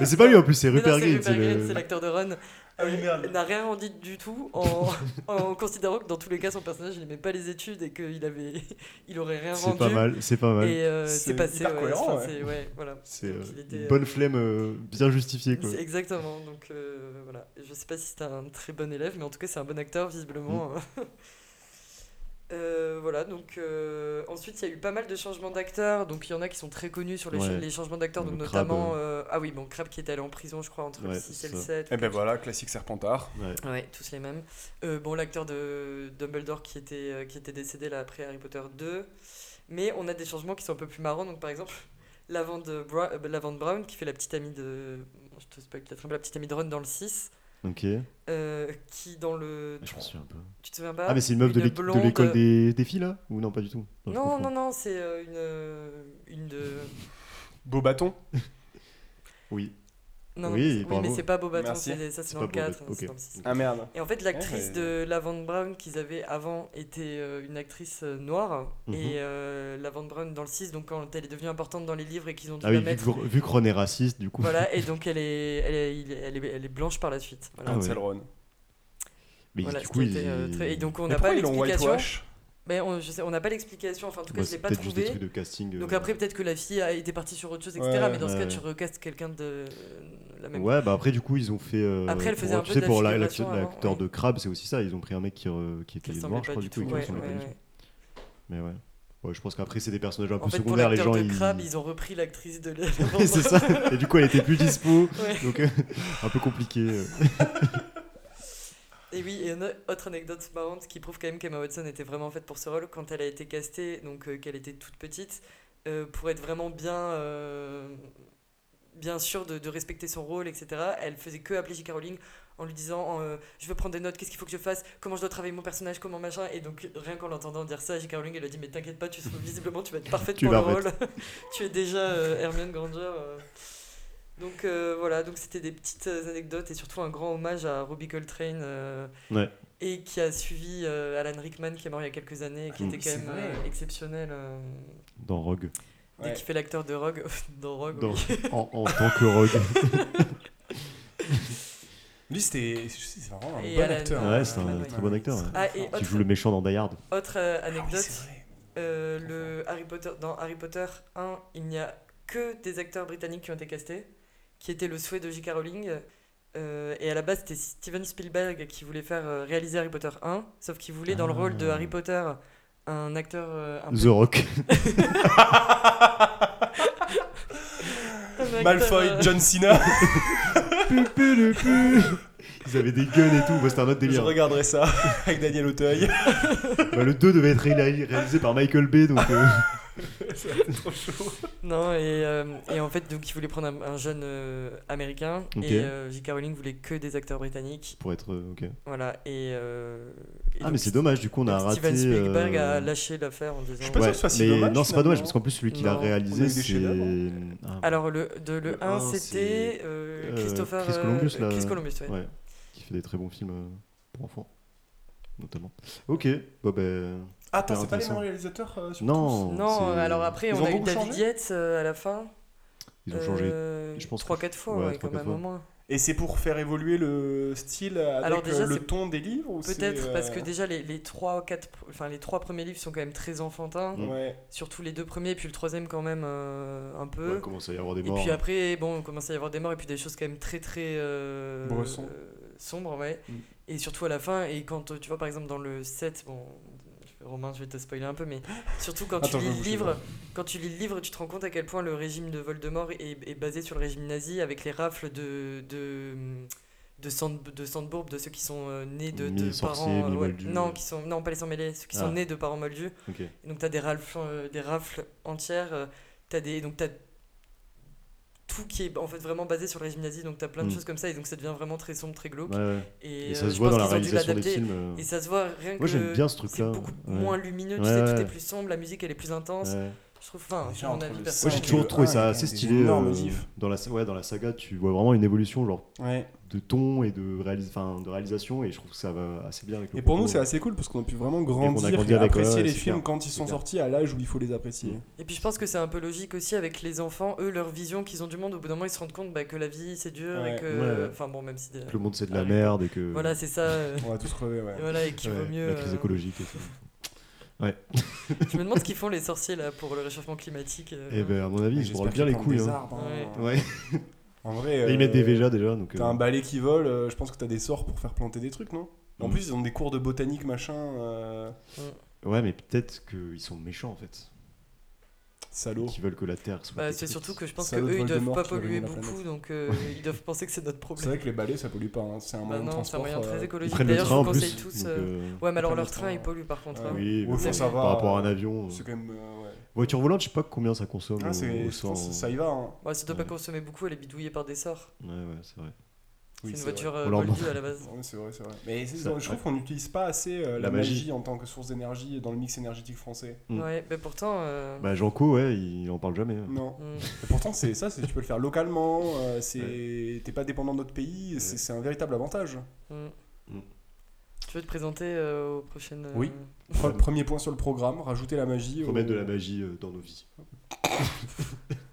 Mais c'est pas lui en plus, c'est non, Rupert c'est Grint. Rupert c'est le- c'est l'acteur de Ron. Ah oui, merde. N'a rien rendu du tout en, (laughs) en considérant que dans tous les cas son personnage il n'aimait pas les études et qu'il avait (laughs) il aurait rien C'est rendu. pas mal, c'est pas mal. Et euh, C'est c'est passé. hyper ouais, cohérent, ouais. c'est- ouais, voilà. C'est euh, était, une euh, bonne flemme euh, bien justifiée quoi. C'est exactement. Donc voilà. Je sais pas si c'était un très bon élève, mais en tout cas c'est un bon acteur visiblement. Mm. (laughs) Euh, voilà. Donc euh, ensuite il y a eu pas mal de changements d'acteurs. Donc il y en a qui sont très connus sur les, Ouais. les changements d'acteurs. Donc Le Crabbe, notamment euh, ah oui bon Crabbe qui est allé en prison je crois entre le Ouais, 6 et c'est le ça. 7. Et ben voilà, classique Serpentard. Ouais. Ouais, tous les mêmes. Euh, bon, l'acteur de Dumbledore qui était, euh, qui était décédé là après Harry Potter 2. Mais on a des changements qui sont un peu plus marrants. Donc, par exemple, Lavande, Bra- euh, Lavande Brown qui fait la petite amie de. Je te spoil peut-être la petite amie de Ron dans le 6. Ok, euh, qui dans le. je me souviens un peu. Tu te souviens pas Ah, mais c'est une meuf de une l'école des, des filles là? Ou non, pas du tout? Je Non, confonds. non, non, c'est euh, une, euh, une de. Beau bâton? (laughs) Oui. Non, Oui, mais c'est- oui, mais c'est pas Bobaton, Merci. c'est ça c'est dans le 4, Bobaton, c'est ok. dans le 6. Ah merde. Et en fait, l'actrice Ouais, de Lavande Brown qu'ils avaient avant était euh, une actrice euh, noire. Mhm. Et euh, Lavande Brown dans le 6, donc quand elle est devenue importante dans les livres et qu'ils ont dû Ah oui, la vu mettre. que, vu que Ron est raciste, du coup. Voilà, et (laughs) donc elle est, elle est, elle est, elle est blanche par la suite. Voilà. Ah ouais. Ron. Mais Voilà, du coup, il... était, euh, très- Et donc on n'a pas l'explication. Mais on, n'a pas l'explication, enfin en tout cas Bah, je l'ai pas peut-être juste des trouvé. trucs de casting. Donc euh, après peut-être que la fille a été partie sur autre chose, etc. Ouais, mais dans ce cas ouais. tu recastes quelqu'un de euh, la même. Ouais, bah après, du coup, ils ont fait. euh, Après, elle pour- faisait un tu peu sais, de pour l'acteur de Crabbe, c'est aussi ça. Ils ont pris un mec qui, re- qui était noir, je crois, du coup. Mais ouais. Ouais, je pense qu'après, c'est des personnages un peu fait, pour secondaires. Les gens, de ils. Crabbe, ils ont repris l'actrice de la. (laughs) c'est (laughs) ça. Et du coup, elle était plus dispo. Ouais. Donc, euh, (laughs) un peu compliqué. Et oui, et une autre anecdote marrante qui prouve quand même qu'Emma Watson était vraiment faite pour ce rôle quand elle a été castée, donc euh, qu'elle était toute petite, euh, pour être vraiment bien, euh, bien sûre de, de respecter son rôle, etc. Elle faisait que appeler J.K. Rowling en lui disant Je veux prendre des notes, qu'est-ce qu'il faut que je fasse, comment je dois travailler mon personnage, comment machin. Et donc, rien qu'en l'entendant dire ça, J.K. Rowling, elle a dit Mais t'inquiète pas, tu seras, (laughs) visiblement, tu vas être parfaite pour le rôle. (laughs) tu es déjà Hermione Granger. Donc euh, voilà, donc c'était des petites euh, anecdotes et surtout un grand hommage à Robbie Coltrane euh, Ouais. et qui a suivi euh, Alan Rickman qui est mort il y a quelques années et qui Mm. était quand même vrai. exceptionnel euh, Dans Rogue. Ouais. qui fait l'acteur de Rogue (laughs) dans Rogue. Dans- oui. (laughs) en, en tant que Rogue. (laughs) Lui, c'était c'est vraiment un Et bon Alan- acteur. Ah, ouais, c'est un très bon acteur. ouais. Ah, et Qui autre, joue le méchant dans Die Hard. autre euh, Ah oui, anecdote, euh, le Harry Potter, dans Harry Potter 1, il n'y a que des acteurs britanniques qui ont été castés, qui était le souhait de J.K. Rowling. Euh, et à la base, c'était Steven Spielberg qui voulait faire euh, réaliser Harry Potter 1, sauf qu'il voulait dans le rôle de Ah. Harry Potter un acteur euh, un peu- The Rock. (laughs) un acteur, Malfoy, euh, John Cena. (laughs) Pu, pu, le, pu. Ils avaient des guns et tout. Bah, C'était un autre Je délire. regarderai ça (laughs) avec Daniel Auteuil. Bah, le 2 devait être ré- réalisé par Michael Bay. Donc, euh, (laughs) Trop chaud. Non, et, euh, et en fait, donc, il voulait prendre un, un jeune euh, américain, et euh, J.K. Rowling voulait que des acteurs britanniques. pour être. euh, ok. Voilà, et. euh, et Ah, donc, mais c'est dommage. Du coup, on a raté. Steven Spielberg euh, a lâché l'affaire en disant. suis pas Ouais, sûr que ce soit si mais dommage, non, c'est pas dommage parce qu'en plus, celui qui l'a réalisé, c'est. chefs-d'œuvre. Ah, Alors, le, de, le Le 1, un, c'était Christopher. Chris Columbus, là. Chris Columbus, ouais. ouais. Qui fait des très bons films pour enfants. Notamment. Ok. Bon, ben. Attends, Super c'est pas les mêmes réalisateurs euh, sur Non. tous Non, alors après, Ils on ont a eu beaucoup David changé Yates euh, à la fin. Ils ont changé. Euh, je pense que- 3-4 fois, ouais, ouais, quand quatre même, au fois. moins. Et c'est pour faire évoluer le style avec Alors déjà, euh, le c'est- ton des livres ou c'est, Peut-être parce que euh, déjà, les, les, 3, 4, enfin, les trois premiers livres sont quand même très enfantins. Mm. Ouais. Surtout les deux premiers, puis le troisième quand même euh, un peu. Ouais, commence à y avoir des et morts. puis après, bon, on commence à y avoir des morts et puis des choses quand même très très euh, Bresson. euh, sombres, ouais. Mm. Et surtout à la fin, et quand tu vois par exemple dans le 7, bon, Romain, je vais te spoiler un peu, mais surtout quand Attends, tu lis le livre, quand tu lis le livre, tu te rends compte à quel point le régime de Voldemort est, est basé sur le régime nazi avec les rafles de de de, Sand, de Sandbourg, de ceux qui sont euh, nés de, parents mi-moldus. non qui sont non pas les sans mêlés ceux qui Ah. sont nés de parents moldus Ok. et donc tu as des rafles, euh, des rafles entières, euh, t'as des, donc tout qui est en fait vraiment basé sur le régime nazi, donc tu as plein de Mm. choses comme ça, et donc ça devient vraiment très sombre, très glauque. Ouais, ouais. Et, Et euh, ça se voit dans la réalisation des films. euh, Et ça se voit rien Moi, que. j'aime bien ce C'est truc-là. beaucoup Ouais. moins lumineux, tu sais, tout est plus sombre, la musique elle est plus intense. Je trouve, enfin, Déjà, c'est mon entre avis le personnel. Moi j'ai toujours trouvé il y ça a assez quand même des stylé. énormes euh, dans, la, ouais, dans la saga, tu vois vraiment une évolution genre, Ouais. de ton et de, réalis- enfin, de réalisation et je trouve que ça va assez bien avec le Et pour nous, propos. c'est assez cool parce qu'on a pu vraiment grandir a et, grandi avec, apprécier ouais, les c'est films clair. quand ils C'est sont clair. sortis à l'âge où il faut les apprécier. Et puis je pense que c'est un peu logique aussi avec les enfants, eux, leur vision qu'ils ont du monde, au bout d'un moment ils se rendent compte bah, que la vie c'est dur Ouais. et que. Ouais, ouais. Enfin bon, même si. Que le monde c'est de Ah la oui. merde et que Voilà, c'est ça. euh, On va tous crever, ouais. et (laughs) voilà, et qu'il ouais, vaut mieux. la crise euh, écologique et tout. (laughs) Je me demande ce qu'ils font les sorciers là pour le réchauffement climatique. euh. Et ben à mon avis, ils se branlent bien les couilles. des hein. arbres, hein. Ouais. Ouais. En vrai, ils mettent des euh, Véjas déjà donc. T'as euh, un balai qui vole, euh, je pense que t'as des sorts pour faire planter des trucs, non? En Mhm. plus, ils ont des cours de botanique, machin. euh, Ouais, mais peut-être qu'ils sont méchants en fait. Salaud. Qui veulent que la Terre soit. Bah, c'est surtout que je pense C'est que un autre eux ils doivent pas va polluer beaucoup donc euh, (laughs) ils doivent penser que c'est notre C'est problème. vrai que les balais, ça pollue pas. hein. C'est un Bah moyen de non, c'est un moyen très euh, Ils écologique. D'ailleurs, je vous conseille plus. tous. euh, euh, Ouais, mais alors leur le train train, il pollue par contre. Ouais. hein. Oui, Ouais, bon, savoir, par rapport à un euh, avion. C'est quand même. euh, ouais. Voiture volante, je sais pas combien ça consomme. Ah, au- c'est- ça y va. hein. Ouais, ça doit pas consommer beaucoup, elle est bidouillée par des sorts. Ouais, ouais, c'est vrai. Oui, c'est une voiture vrai. euh, à la base. Ouais, c'est vrai, c'est vrai. Mais c'est- je trouve qu'on n'utilise pas assez euh, la, La magie. magie. en tant que source d'énergie dans le mix énergétique français. Mm. Ouais, mais pourtant. euh, Bah, Janko, ouais, il en parle jamais. hein. Non. Et pourtant, c'est ça, c'est- tu peux le faire localement. euh, c'est T'es pas dépendant d'autres pays. C'est c'est un véritable avantage. Mm. Tu veux te présenter euh, aux prochaines. euh, Oui. Pre- Premier point sur le programme, rajouter la magie. au- Remettre de la magie euh, dans nos vies. (laughs)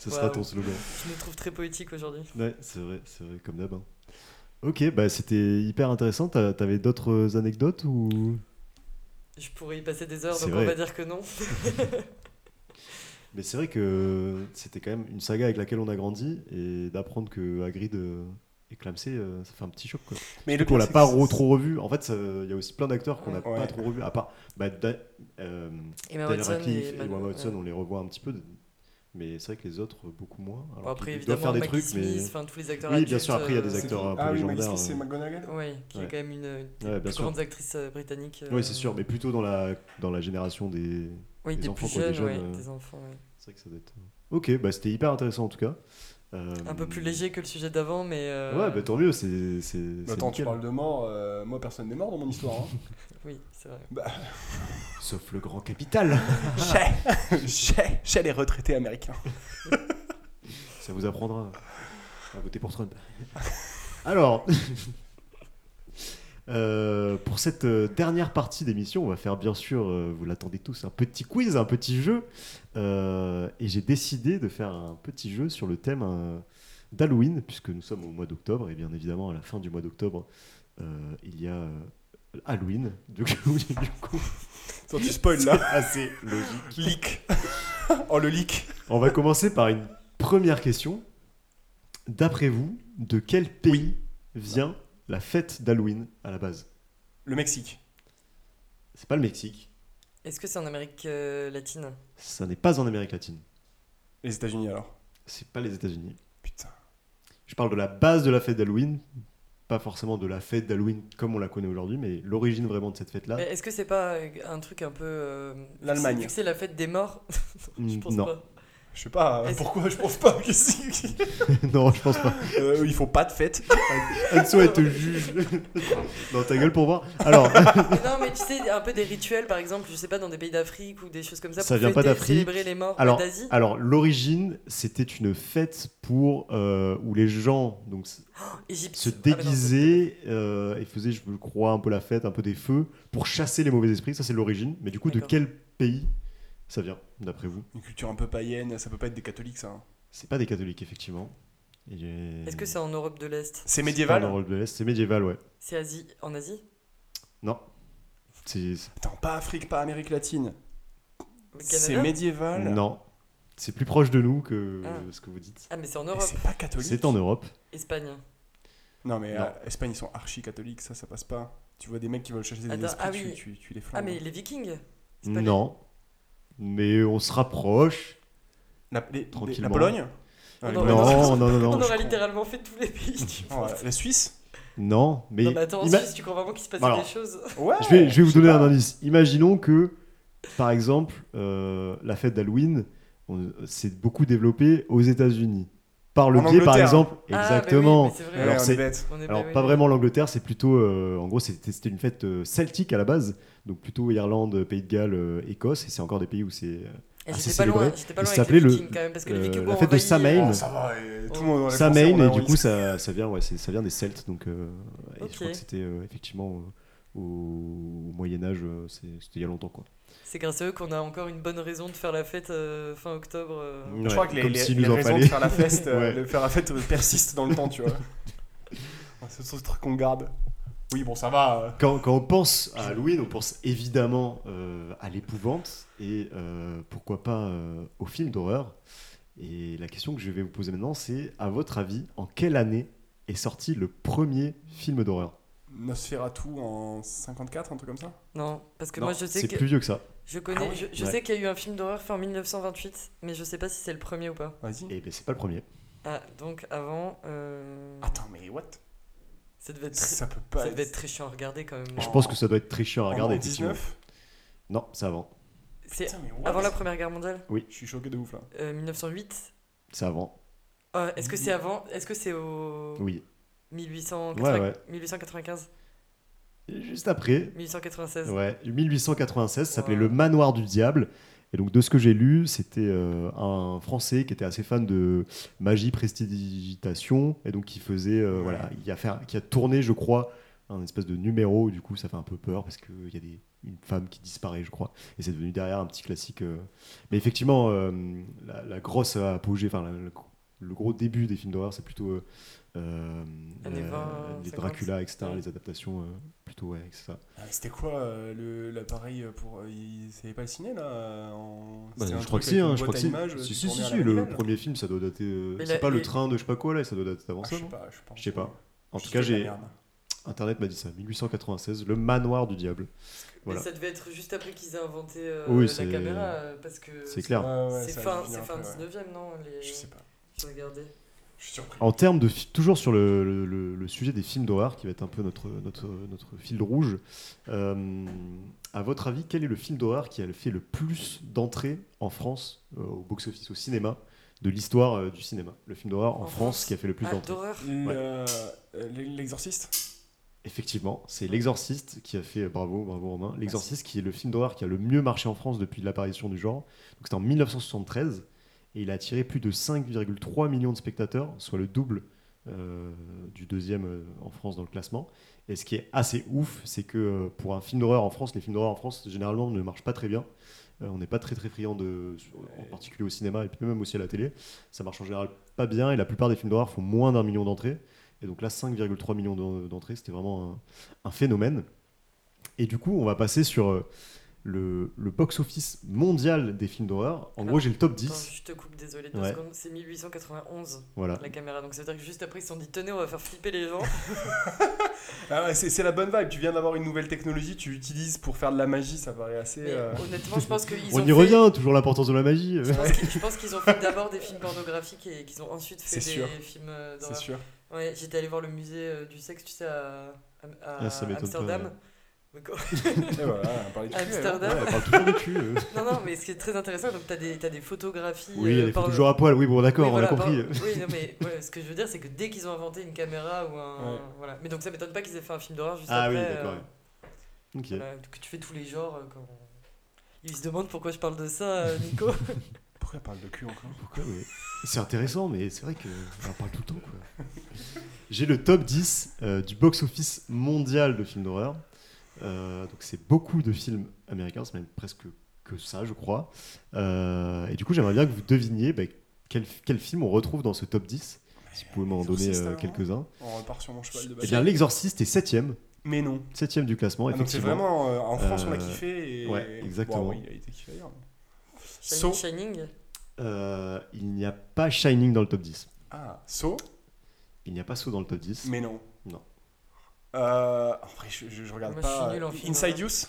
Ce sera ton slogan. Je me trouve très poétique aujourd'hui. Ouais, c'est vrai, c'est vrai, comme d'hab. hein. Ok, bah c'était hyper intéressant. T'avais d'autres anecdotes ou? Je pourrais y passer des heures, donc vrai. on va dire que non. (laughs) Mais c'est vrai que c'était quand même une saga avec laquelle on a grandi et d'apprendre que Hagrid euh, est clamsé, euh, ça fait un petit choc. Quoi. Mais Le pire, on l'a pas re- trop revu. En fait, il y a aussi plein d'acteurs qu'on n'a Ouais. pas trop revu. À part bah, Da- euh, Emma Daniel Radcliffe et et Emma Watson, ouais. on les revoit un petit peu. Mais c'est vrai que les autres, beaucoup moins. Alors Bon, après, évidemment, faire des trucs, mais. Enfin tous les acteurs Oui, bien sûr, après, il y a des euh, acteurs un peu Ah oui, légendaires. C'est euh. McGonagall Ouais, qui est quand même une des Ouais, sûr. grandes actrices euh, britanniques. Oui, euh, c'est sûr, mais plutôt dans la, dans la génération des. Oui, des des enfants, plus quoi, des jeunes, ouais, euh. des enfants. ouais. C'est vrai que ça doit être. Ok, bah c'était hyper intéressant en tout cas. Euh, Un peu plus léger que le sujet d'avant, mais. euh, Ouais, bah tant mieux, c'est. c'est- Attends, tu parles de mort. euh, moi, personne n'est mort dans mon histoire. hein. (laughs) Oui, c'est vrai. (laughs) Sauf le grand capital. Chez, chez, chez les retraités américains. Ça vous apprendra à voter pour Trump. Alors, (laughs) euh, pour cette euh, dernière partie d'émission, on va faire bien sûr, euh, vous l'attendez tous, un petit quiz, un petit jeu. Et j'ai décidé de faire un petit jeu sur le thème d'Halloween, puisque nous sommes au mois d'octobre, et bien évidemment, à la fin du mois d'octobre, il y a Halloween. (laughs) Du coup, du coup, tu spoil là. assez logique. Leak. oh, le leak. On va commencer par une première question. D'après vous, de quel pays vient la fête d'Halloween à la base Le Mexique. C'est pas le Mexique, Est-ce que c'est en Amérique euh, latine? Ça n'est pas en Amérique latine, Les États-Unis alors? c'est pas les États-Unis. Putain. Je parle de la base de la fête d'Halloween, pas forcément de la fête d'Halloween comme on la connaît aujourd'hui, mais l'origine vraiment de cette fête-là. Est-ce que c'est pas euh, un truc un peu. euh, L'Allemagne. c'est la fête des morts? (laughs) Je pense non, pas. Je sais pas, Est-ce- pourquoi je pense pas que si. (laughs) non, je pense pas. Euh, ils font pas de fête. (laughs) Anso, elle te juge. (laughs) dans ta gueule pour voir. Alors, Mais non, mais tu sais, un peu des rituels, par exemple, je sais pas, dans des pays d'Afrique ou des choses comme ça, Ça pour vient pas fêter, d'Afrique. célébrer les morts Alors, d'Asie. alors l'origine, c'était une fête pour euh, où les gens donc Égypte. se Ah, mais non, déguisaient euh, et faisaient, je crois, un peu la fête, un peu des feux, pour chasser les mauvais esprits. Ça, c'est l'origine. Mais du coup, de D'accord. quel pays ça vient, d'après vous Une culture un peu païenne, ça peut pas être des catholiques ça. hein. C'est pas des catholiques, effectivement. Et Est-ce que c'est en Europe de l'Est? C'est pas médiéval en Europe de l'Est, C'est médiéval, ouais. C'est Asie en Asie? Non. C'est... c'est- Attends, pas Afrique, pas Amérique latine. C'est Canada? médiéval? Non. C'est plus proche de nous que Ah. ce que vous dites. Ah, mais c'est en Europe. c'est pas catholique. C'est en Europe. Espagne. Non mais Non. euh, Espagne ils sont archi catholiques, ça ça passe pas. Tu vois des mecs qui veulent chasser des Attends, esprits, ah tu, oui. tu, tu les Ah, flammes. mais les Vikings? C'est pas les- Non. Mais on se rapproche. La, les- les- Tranquillement. la Pologne Ah, Non, non, Non, non, non, On non. aura littéralement fait tous les pays du monde. ouais. La Suisse Non, mais, Non, mais attends, en ima- Suisse, tu crois vraiment qu'il se passe Alors, des choses Ouais. je vais, je vais vous donner pas. un indice. Imaginons que, par exemple, euh, la fête d'Halloween, on- c'est beaucoup développé aux États-Unis. Par le En biais, par exemple, Ah, bah oui, exactement. c'est vrai. Ouais, Alors, on c'est- est bête. On Alors, bah pas vraiment l'Angleterre, c'est plutôt. euh, en gros, c'était c'était une fête euh, celtique à la base. Donc, plutôt Irlande, Pays de Galles, euh, Écosse. Et c'est encore des pays où c'est. euh, Et assez J'étais pas loin, célébré. pas Il loin s'appelait le- quand même, parce que les euh, la fête de Oh, ça va, et du coup, ça, ça, vient, ouais, c'est- ça vient des Celtes. Donc, euh, et je crois que c'était euh, effectivement euh, au, Moyen-Âge, euh, c'est- c'était il y a longtemps. Quoi. C'est grâce à eux qu'on a encore une bonne raison de faire la fête euh, fin octobre. euh. Je Ouais, crois que les, les, s'il les raisons de faire la fête, euh, (laughs) Ouais. de faire la fête persistent dans le temps, tu vois. (laughs) C'est ce truc qu'on garde. Oui, bon, ça va. euh. Quand, quand on pense à Halloween, on pense évidemment euh, à l'épouvante et euh, pourquoi pas euh, au film d'horreur. Et la question que je vais vous poser maintenant, c'est à votre avis, en quelle année est sorti le premier film d'horreur? Nosferatu en 54, un truc comme ça? Non, parce que Non, moi je sais c'est que plus vieux que ça. je connais, Ah ouais je, je Ouais. sais qu'il y a eu un film d'horreur fait en 1928, mais je sais pas si c'est le premier ou pas. Vas-y. Et ben c'est pas le premier. Ah, donc avant, euh, Attends, mais what? Ça devait être très, Ça peut pas ça être. devait être très chiant à regarder quand même. Je En- pense que ça doit être très chiant à regarder. en effectivement. 19 Non, c'est avant. C'est avant la Première Guerre mondiale, Je suis choqué de ouf là. euh, 1908. C'est avant. Ah, Est-ce que c'est avant? Est-ce que c'est au Oui. 1880 Ouais, ouais. 1895 Et juste après, 1896 Ouais, 1896, ça s'appelait. Le Manoir du Diable. Et donc, de ce que j'ai lu, c'était euh, un Français qui était assez fan de magie, prestidigitation, et donc qui faisait, euh, voilà, qui a, fait, qui a tourné, je crois, un espèce de numéro. Du coup, ça fait un peu peur parce qu'il y a une femme qui disparaît, je crois, et c'est devenu derrière un petit classique. euh. Mais effectivement, la, grosse apogée, enfin, le, gros début des films d'horreur, c'est plutôt euh, euh, 20, les 50. Dracula, etc., Ouais. les adaptations, euh, plutôt, ouais, c'est ça. Ah, C'était quoi euh, le- l'appareil pour. euh, il- C'était pas le ciné là en... Bah, un je crois que si, hein, je crois que si. Si, si, si, le premier film, ça doit dater. euh, c'est pas le train de je sais pas quoi là, ça doit dater avant Ah, ça, je sais pas, je pense. Je sais pas. En tout cas, j'ai. Internet m'a dit ça, 1896, le manoir du diable. Mais ça devait être juste après qu'ils aient inventé euh, Oui, la caméra, parce que C'est clair. C'est fin, allait venir c'est fin après, ouais. 19ème, non. Je sais pas. Je regardais. Je suis surpris. En termes de toujours sur le, le- le- le sujet des films d'horreur, qui va être un peu notre, notre, notre fil rouge, euh, à votre avis, quel est le film d'horreur qui a fait le plus d'entrées en France, euh, au box-office, au cinéma, de l'histoire euh, du cinéma? Le film d'horreur en, En France, France qui a fait le plus Ah, d'entrées. euh, L'exorciste. Effectivement, c'est L'Exorciste qui a fait, bravo, bravo Romain, L'Exorciste qui est le film d'horreur qui a le mieux marché en France depuis l'apparition du genre. Donc c'était en 1973 et il a attiré plus de 5,3 millions de spectateurs, soit le double euh, du deuxième euh, en France dans le classement. Et ce qui est assez ouf, c'est que euh, pour un film d'horreur en France, les films d'horreur en France généralement ne marchent pas très bien. On n'est pas très très friand de, en particulier au cinéma et puis même aussi à la télé. Ça marche en général pas bien et la plupart des films d'horreur font moins d'un million d'entrées. Et donc là, 5,3 millions d'en- d'entrées, c'était vraiment un, phénomène. Et du coup, on va passer sur le, le box-office mondial des films d'horreur. En Alors, gros, j'ai le top Attends, 10. je te coupe, désolé, deux Ouais. secondes. C'est 1891, Voilà. la caméra. Donc ça veut dire que juste après, ils se sont dit, tenez, on va faire flipper les gens. (laughs) Ah ouais, c'est c'est la bonne vibe. Tu viens d'avoir une nouvelle technologie, tu l'utilises pour faire de la magie, ça paraît assez. Euh, honnêtement, je pense qu'ils (laughs) On ont y fait- revient, toujours l'importance de la magie. Je pense qu'ils- je pense qu'ils ont fait d'abord des films pornographiques et qu'ils ont ensuite fait des C'est sûr. films euh, C'est d'horreur. sûr. Ouais, j'étais allé voir le musée euh, du sexe, tu sais, à, à- à Ah, pas, Amsterdam. ouais. Mais quoi- (laughs) Et voilà, on parlait de cul, Amsterdam. Ouais, elle parle toujours de cul. euh. Non, non, mais ce qui est très intéressant, donc t'as des, t'as des photographies. Oui, euh, par- toujours à poil. Oui, bon, d'accord, Oui, voilà, on a compris. par- Oui, non, mais ouais, ce que je veux dire, c'est que dès qu'ils ont inventé une caméra ou un. Ouais. Voilà. Mais donc ça m'étonne pas qu'ils aient fait un film d'horreur juste Ah oui, après. d'accord, euh, voilà, que tu fais tous les genres. euh, quand... Ils se demandent pourquoi je parle de ça, euh, Nico. (laughs) Pourquoi elle parle de cul encore? Pourquoi, ouais. C'est intéressant, mais c'est vrai qu'on en parle tout le temps. quoi. J'ai le top 10 euh, du box-office mondial de films d'horreur. Euh, donc c'est beaucoup de films américains, c'est même presque que ça, je crois. Euh, et du coup, j'aimerais bien que vous deviniez bah, quel, quel film on retrouve dans ce top 10. Si vous pouvez m'en donner euh, alors, quelques-uns. On repart sur mon cheval de Eh bataille. bien, L'Exorciste est 7ème. Mais non. 7ème du classement, Ah, donc c'est effectivement. vraiment euh, en France on a Euh, kiffé et ouais, exactement. Oui, il a été kiffé ailleurs. mais- Shining. So. Shining. Euh, il n'y a pas Shining dans le top 10. Ah, So Il n'y a pas Saw dans le top 10. Mais non. Euh, en vrai, je, je, je regarde Moi, pas. film Inside d'horreur. Use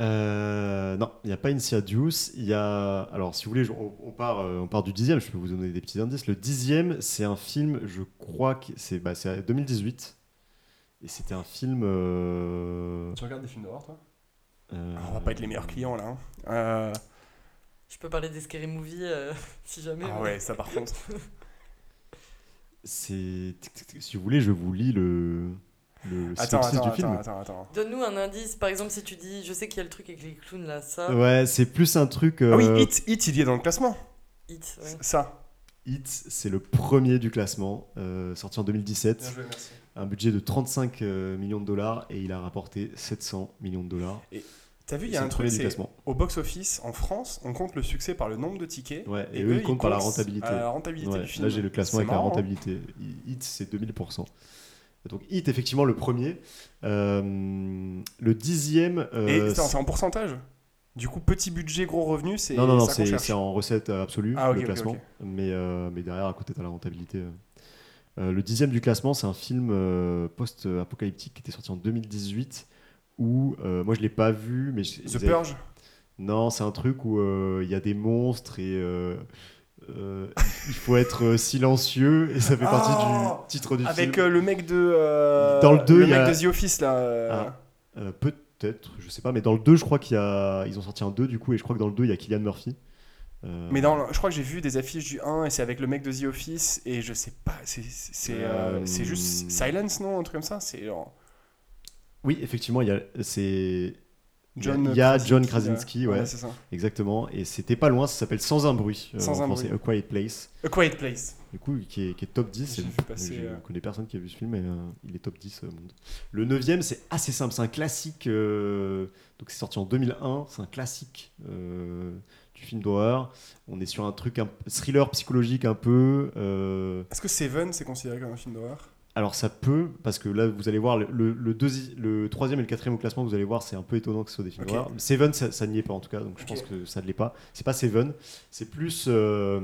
Euh, non, il n'y a pas Insidious. Il y a. Alors, si vous voulez, on, on part, euh, on part du dixième. Je peux vous donner des petits indices. Le dixième, c'est un film. Je crois que c'est bah, c'est 2018. Et c'était un film. euh, Tu regardes des films d'horreur, toi? euh, Ah, On va pas être les meilleurs clients là. hein. Euh, Je peux parler des Scary Movie euh, (laughs) si jamais. Ah mais- ouais, ça par contre. (laughs) C'est. Si vous voulez, je vous lis le. Le Attends, synopsis attends, du film. attends, attends, attends. Donne-nous un indice, par exemple, si tu dis, je sais qu'il y a le truc avec les clowns là, ça, Ouais, c'est plus un truc. Ah oui, euh, Hit, Hit, il y est dans le classement. hit, ouais. Ça. Hit, c'est le premier du classement, euh, sorti en 2017. joué, merci. Un budget de 35 euh, millions de dollars et il a rapporté 700 millions de dollars. T'as vu, il y a un truc, c'est au box-office, en France, on compte le succès par le nombre de tickets. Ouais, et, Et eux, eux, ils comptent par la rentabilité. la rentabilité Ouais, du film. Là, j'ai le classement avec la marrant, hein. rentabilité. Hit, c'est 2000%. Donc, Hit, effectivement, le premier. Euh, le dixième. euh, Et c'est- en pourcentage? Du coup, petit budget, gros revenu, c'est non, non, non, c'est en recette absolue, Ah, le classement. Mais, euh, mais derrière, à côté, t'as la rentabilité. euh. Euh, le dixième du classement, c'est un film euh, post-apocalyptique qui était sorti en 2018. Où euh, moi, je l'ai pas vu, mais The Purge? Non, c'est un truc où euh, il y a des monstres et euh, il faut être euh, silencieux et ça fait partie Ah du titre du Avec film. euh, le mec de. euh, Dans le deux, il y mec a- de The Office, là. Ah. Peut-être, je sais pas, mais dans le 2, je crois qu'il y a. Ils ont sorti un 2 du coup, et je crois que dans le 2, il y a Killian Murphy. Mais dans, le- je crois que j'ai vu des affiches du 1 et c'est avec le mec de The Office et je sais pas, c'est juste Silence, non Un truc comme ça C'est genre Oui, effectivement, il y a. C'est. John Il y a John Krasinski, ouais, c'est ça. exactement. Et c'était pas loin, ça s'appelle Sans un bruit. euh, Sans en un français, bruit. A Quiet Place. A Quiet Place. Du coup, qui est, qui est top 10. J'ai et vu passer, Je euh, connais personne qui a vu ce film, mais euh, il est top 10 euh, monde. Le 9 c'est assez simple. C'est un classique. euh, donc, c'est sorti en 2001. C'est un classique du film d'horreur. On est sur un truc, un thriller psychologique un peu. Est-ce que Seven c'est considéré comme un film d'horreur? Alors, ça peut, parce que là, vous allez voir, le, le, le deuxi- le troisième et le quatrième au classement, vous allez voir, c'est un peu étonnant que ce soit des films Ok. d'horreur. Seven, ça, ça n'y est pas en tout cas, donc je pense que ça ne l'est pas. C'est pas Seven, c'est plus. euh,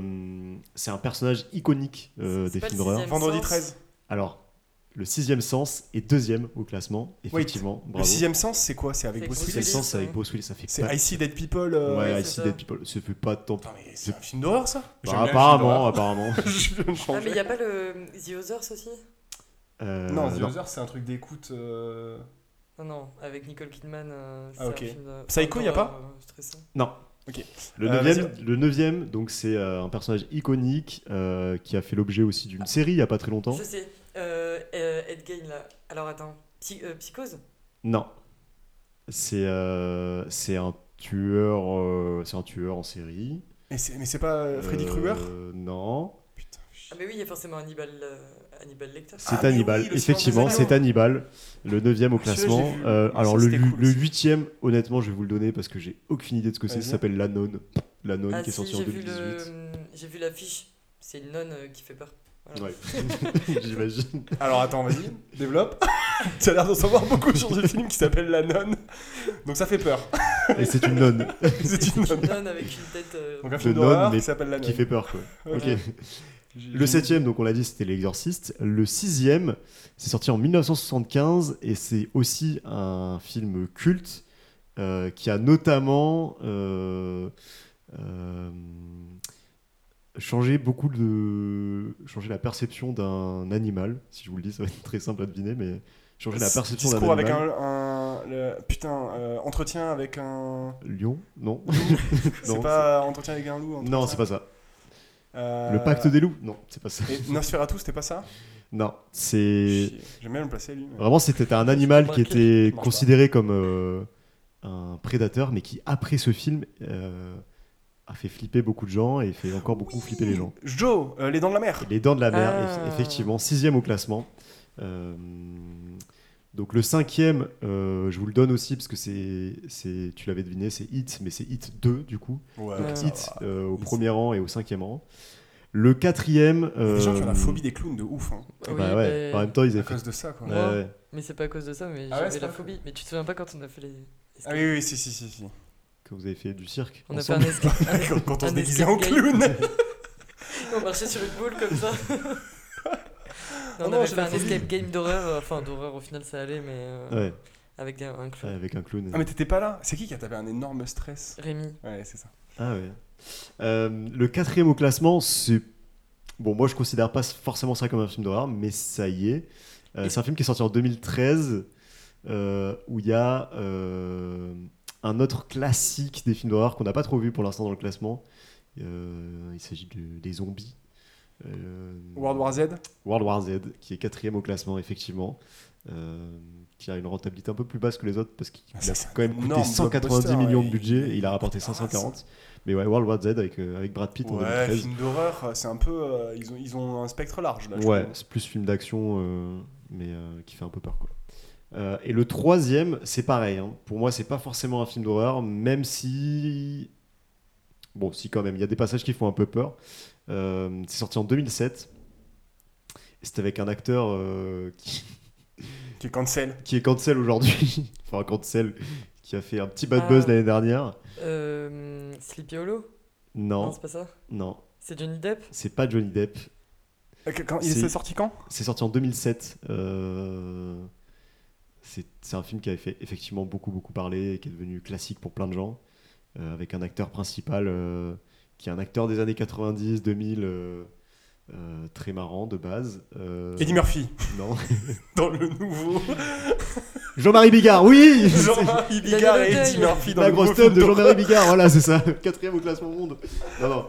c'est un personnage iconique euh, C'est des films le d'horreur. sixième Vendredi sens. 13. Alors, le sixième sens est deuxième au classement, effectivement. Le bravo. sixième sens, c'est quoi? C'est avec Bruce sixième Willis Willis. sens, c'est avec ouais. Bruce Willis, ça fait C'est pas. I See Dead People euh, Ouais, c'est I See. Dead People, ça fait pas tant. Attends, mais c'est un film d'horreur ça Bah, apparemment, apparemment. (laughs) De Ah, mais il n'y a pas le The Others aussi? Non, The non. Other, c'est un truc d'écoute. euh, Non, non, avec Nicole Kidman. euh, c'est Ah, ok. un film de- Psycho, y a pas euh. Non. Ok. Le Euh, neuvième, le neuvième, donc c'est euh, un personnage iconique euh, qui a fait l'objet aussi d'une série il y a pas très longtemps. Je sais, euh, euh, Ed Gein là. Alors attends, Psy- euh, Psychose? Non, c'est euh, c'est un tueur, euh, c'est un tueur en série. Mais c'est mais c'est pas euh, Freddy Euh, Krueger Non. Ah, mais oui, il y a forcément Hannibal, euh, Hannibal Lecter. c'est Ah, Hannibal. oui, Effectivement, c'est Hannibal, le neuvième au Celui-là, classement. Euh, Ça, alors le, cool le honnêtement, je vais vous le donner parce que j'ai aucune idée de ce que c'est. Vas-y. Ça s'appelle La Nonne. La Nonne Ah qui est si, sorti en j'ai vu 2018. le, j'ai vu l'affiche. C'est une nonne euh, qui fait peur. Voilà. Ouais, (laughs) (laughs) j'imagine. Alors attends, vas-y, développe. (laughs) tu as l'air d'en savoir beaucoup sur ce film qui s'appelle La Nonne. Donc ça fait peur. Et c'est une nonne c'est une nonne. nonne avec une tête. euh, Donc un film nonne, d'horreur mais qui s'appelle La Nonne. qui fait peur, quoi. Ok. Ok. Le septième, donc on l'a dit, c'était L'Exorciste. Le sixième, c'est sorti en 1975 et c'est aussi un film culte euh, qui a notamment euh, euh, changé beaucoup de. changé la perception d'un animal. Si je vous le dis, ça va être très simple à deviner, mais changer la perception d'un Discours avec un, un- le- putain euh, entretien avec un Lion? Non. (laughs) c'est Non, pas entretien avec un loup Non, c'est pas ça. Euh, Le pacte des loups Non, c'est pas ça. et Nosferatu c'était pas ça? Non, c'est. J'aime bien le placer lui mais- Vraiment, c'était un animal qui était pas. considéré comme euh, un prédateur, mais qui, après ce film, euh, a fait flipper beaucoup de gens et fait encore beaucoup flipper les gens. Joe euh, les dents de la mer Les Dents de la Mer, Ah. eff- effectivement, sixième au classement. Euh, donc le cinquième, euh, je vous le donne aussi parce que c'est, c'est, tu l'avais deviné, c'est Hit, mais c'est Hit 2 du coup. ouais, Donc Hit va. euh, au premier rang et au cinquième rang. Le quatrième. A des gens qui ont la euh, phobie des clowns de ouf hein, oui, bah ouais, mais- en même temps ils à avaient fait. cause de ça quoi Ouais. Mais c'est pas à cause de ça, mais Ah j'avais c'est la phobie. Mais tu te souviens pas quand on a fait les. les ah oui oui si si si, si. Que vous avez fait du cirque. On a fait un escape. quand, (laughs) quand on Un se déguisait en clown (laughs) on marchait sur une boule comme ça. (laughs) Oh on non, avait j'ai fait un escape game d'horreur. euh, Enfin, (laughs) d'horreur au final, ça allait, mais euh, Ouais, avec des- un ouais, clown. avec un clown. ah mais t'étais pas là c'est qui qui a tapé un énorme stress Rémi. ouais c'est ça Ah ouais. Euh, le quatrième au classement, c'est. Bon, moi je considère pas forcément ça comme un film d'horreur, mais ça y est. Euh, Et- c'est un film qui est sorti en 2013 euh, où il y a euh, un autre classique des films d'horreur qu'on n'a pas trop vu pour l'instant dans le classement. Euh, il s'agit de, des zombies. Euh, World War Z World War Z, qui est quatrième au classement, effectivement. euh, qui a une rentabilité un peu plus basse que les autres parce qu'il Ah, a quand même coûté énorme 190 blockbuster, millions de budget et il a rapporté Ah, 540. Mais ouais, World War Z avec, euh, avec Brad Pitt en Ouais, 2013. film d'horreur, c'est un peu. euh, ils, ont, ils ont un spectre large là. Ouais, c'est plus film d'action, euh, mais euh, qui fait un peu peur quoi. Euh, et le troisième, c'est pareil. hein. Pour moi, c'est pas forcément un film d'horreur, même si. Bon, si quand même, il y a des passages qui font un peu peur. Euh, c'est sorti en 2007. Et c'est avec un acteur euh, qui, (laughs) Qui est cancel. qui est cancel aujourd'hui. (laughs) enfin, cancel, qui a fait un petit bad Ah. buzz l'année dernière. Euh, Sleepy Hollow? Non, Non, c'est pas ça. non, C'est Johnny Depp? C'est pas Johnny Depp. Euh, Quand, il C'est- est sorti quand? C'est sorti en 2007. euh, C'est c'est un film qui avait fait effectivement beaucoup beaucoup parler et qui est devenu classique pour plein de gens, euh, avec un acteur principal euh, qui est un acteur des années 90, 2000, euh, euh, très marrant de base. euh, Eddie Murphy, Non. (laughs) dans le nouveau. Jean-Marie Bigard, oui (laughs) Jean-Marie Bigard et Eddie. Murphy dans La le nouveau grosse tête de. Jean-Marie Bigard, voilà, c'est ça, (laughs) quatrième au classement monde. Non, non.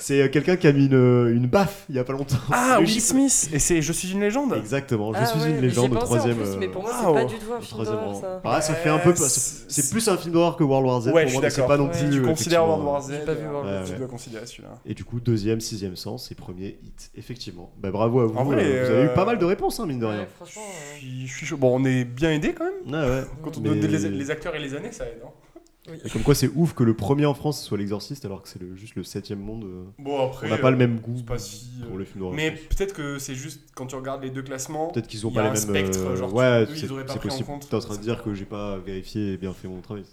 Euh, c'est euh, quelqu'un qui a mis une, une baffe il y a pas longtemps. Ah, Le Will Smith Et c'est Je suis une légende Exactement, je Ah suis ouais, une légende en troisième. plus, mais euh, pour moi, c'est pas oh, du tout un film d'horreur, ça. Ah, ça fait un peu. c'est- plus un film d'horreur que World War Z. Ouais, pour je moi, c'est pas non Ouais. plus. Tu euh, considères World War Z J'ai pas vu World War Tu dois considérer celui-là. Et du coup, deuxième, sixième sens et premier hit, effectivement. Bah, bravo à vous. Euh, vous avez eu euh, pas mal de réponses, hein, mine de rien. Ouais, franchement. euh, Je suis, je suis chaud. Bon, on est bien aidé quand même. Ouais, ouais. Quand on donne les, les acteurs et les années, ça aide. Oui. Et Comme quoi, c'est ouf que le premier en France soit l'exorciste alors que c'est le- juste le septième monde. euh, Bon, après. On n'a pas euh, le même goût c'est pas si, euh, pour les films d'horreur. Mais peut-être que c'est juste quand tu regardes les deux classements. Peut-être qu'ils ont pas les mêmes. spectre, euh, genre, ouais, c'est possible. compte. T'es en train de dire que j'ai pas vérifié et bien fait mon travail.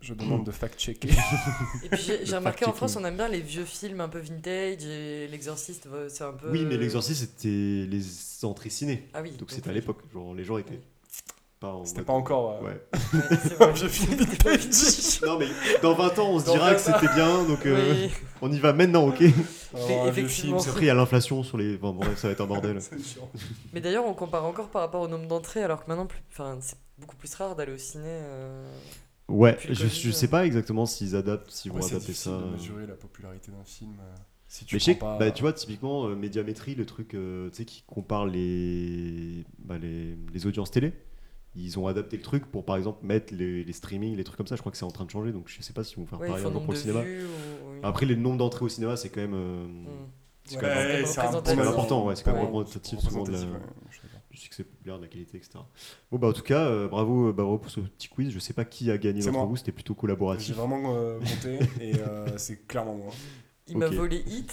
Je demande de fact-checker. (laughs) Et puis j'ai- remarqué en. France, on aime bien les vieux films un peu vintage et l'exorciste, c'est un peu. Oui, mais l'exorciste c'était les entrées ciné. Ah oui. Donc c'était à l'époque. Genre les gens étaient Oui. Pas en C'était mode- pas encore. euh, Ouais. Ouais, (laughs) c'est (laughs) film vintage. Non mais dans 20 ans on se Dans dira que 20 ans. c'était bien donc euh, Oui. on y va maintenant ok. Alors, effectivement. il y a l'inflation sur les. Enfin bref ça va être un bordel. (laughs) c'est. Mais d'ailleurs, on compare encore par rapport au nombre d'entrées, alors que maintenant, plus... enfin, c'est beaucoup plus rare d'aller au ciné. euh, Ouais, je, Covid, je sais pas exactement s'ils adaptent, s'ils vont Ouais, c'est adapter difficile ça. de euh. mesurer la popularité d'un film. euh, Si tu Mais je sais que, pas- bah, tu vois, typiquement, euh, Médiamétrie, le truc euh, tu sais, qui compare les, bah, les, les audiences télé, ils ont adapté le truc pour, par exemple, mettre les, les streamings, les trucs comme ça. Je crois que c'est en train de changer, donc je sais pas si vont faire Ouais, il pareil un jour pour le cinéma. vues. Ou... oui. Après, les nombres d'entrées au cinéma, c'est quand même, euh, Mm. c'est Ouais, quand même, même c'est un bon représentatif. c'est quand même moment. important, ouais, c'est quand même représentatif souvent de la- du succès populaire, de la qualité, etc. Bon, bah, en tout cas, euh, bravo, euh, bravo pour ce petit quiz. Je sais pas qui a gagné C'est d'entre vous, c'était plutôt J'ai collaboratif. vraiment euh, compté et euh, c'est clairement moi. Il m'a volé Hit.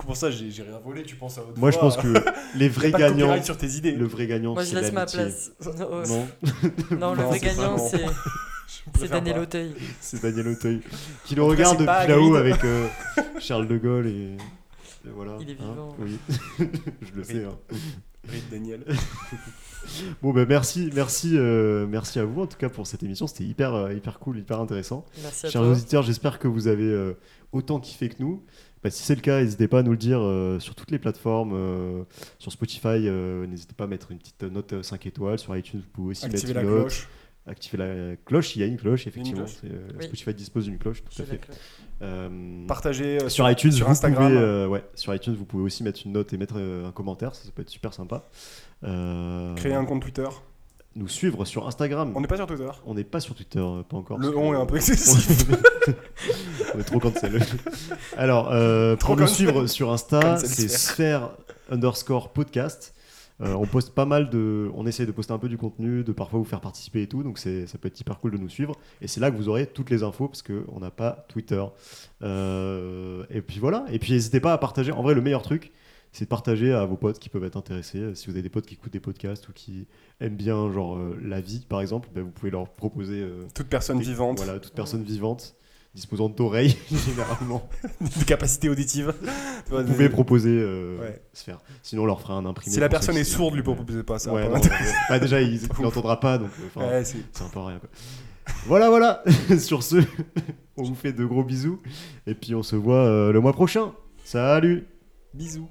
Comment ça, j'ai rien volé, tu penses à votre Moi, je pense que (laughs) les Vrais gagnants sur tes idées. le vrai gagnant, Moi, je c'est laisse ma place. (laughs) Non, Non, (laughs) non, le vrai gagnant, c'est c'est Daniel pas. Auteuil. c'est Daniel Auteuil qui cas, regarde depuis là-haut avec euh, Charles de Gaulle et, et voilà. Il est hein, vivant. oui, je le sais. hein. Daniel. Bon, ben merci, merci, euh, merci à vous en tout cas pour cette émission. C'était hyper, euh, hyper cool, hyper intéressant. Merci à Chers toi. auditeurs, j'espère que vous avez euh, autant kiffé que nous. Bah, si c'est le cas, n'hésitez pas à nous le dire euh, sur toutes les plateformes, euh, sur Spotify. euh, n'hésitez pas à mettre une petite note euh, 5 étoiles. Sur iTunes, vous pouvez aussi Activez mettre la une note. cloche. Activer la cloche. Il y a une cloche, effectivement. cloche. C'est, euh, Oui. Spotify dispose d'une cloche, tout à la fait. Euh, Partagez euh, sur iTunes, sur vous Instagram. pouvez, euh, ouais, sur iTunes, vous pouvez aussi mettre une note et mettre euh, un commentaire. Ça, ça peut être super sympa. Euh, Créer un compte Twitter. Nous suivre sur Instagram. On n'est pas sur Twitter. On n'est pas sur Twitter, euh, pas encore. Le on est un peu excessif. (laughs) on est trop cancel. (laughs) Alors, euh, Trop pour nous cancel. suivre sur Insta, Cancel c'est sphère. underscore podcast. Euh, on poste pas mal de. On essaie de poster un peu du contenu, de parfois vous faire participer et tout. Donc c'est, ça peut être hyper cool de nous suivre. Et c'est là que vous aurez toutes les infos parce qu'on n'a pas Twitter. Euh, et puis voilà. Et puis n'hésitez pas à partager. En vrai, le meilleur truc, c'est de partager à vos potes qui peuvent être intéressés. Si vous avez des potes qui écoutent des podcasts ou qui aiment bien genre euh, la vie, par exemple, ben, vous pouvez leur proposer. euh, Toute personne des- vivante, Voilà, toute personne vivante disposant d'oreilles (laughs) généralement. (laughs) de capacité auditive. (laughs) Vous pouvez proposer euh, Ouais. sphère. Sinon, on leur fera un imprimé. Si la personne est sourde, lui proposez pas ça. Ouais, Pas non. Bah, déjà, il n'entendra pas, donc euh, Ouais, c'est- un peu rien. Quoi. Voilà, voilà. Sur ce, on vous fait de gros bisous. Et puis, on se voit euh, le mois prochain. Salut Bisous.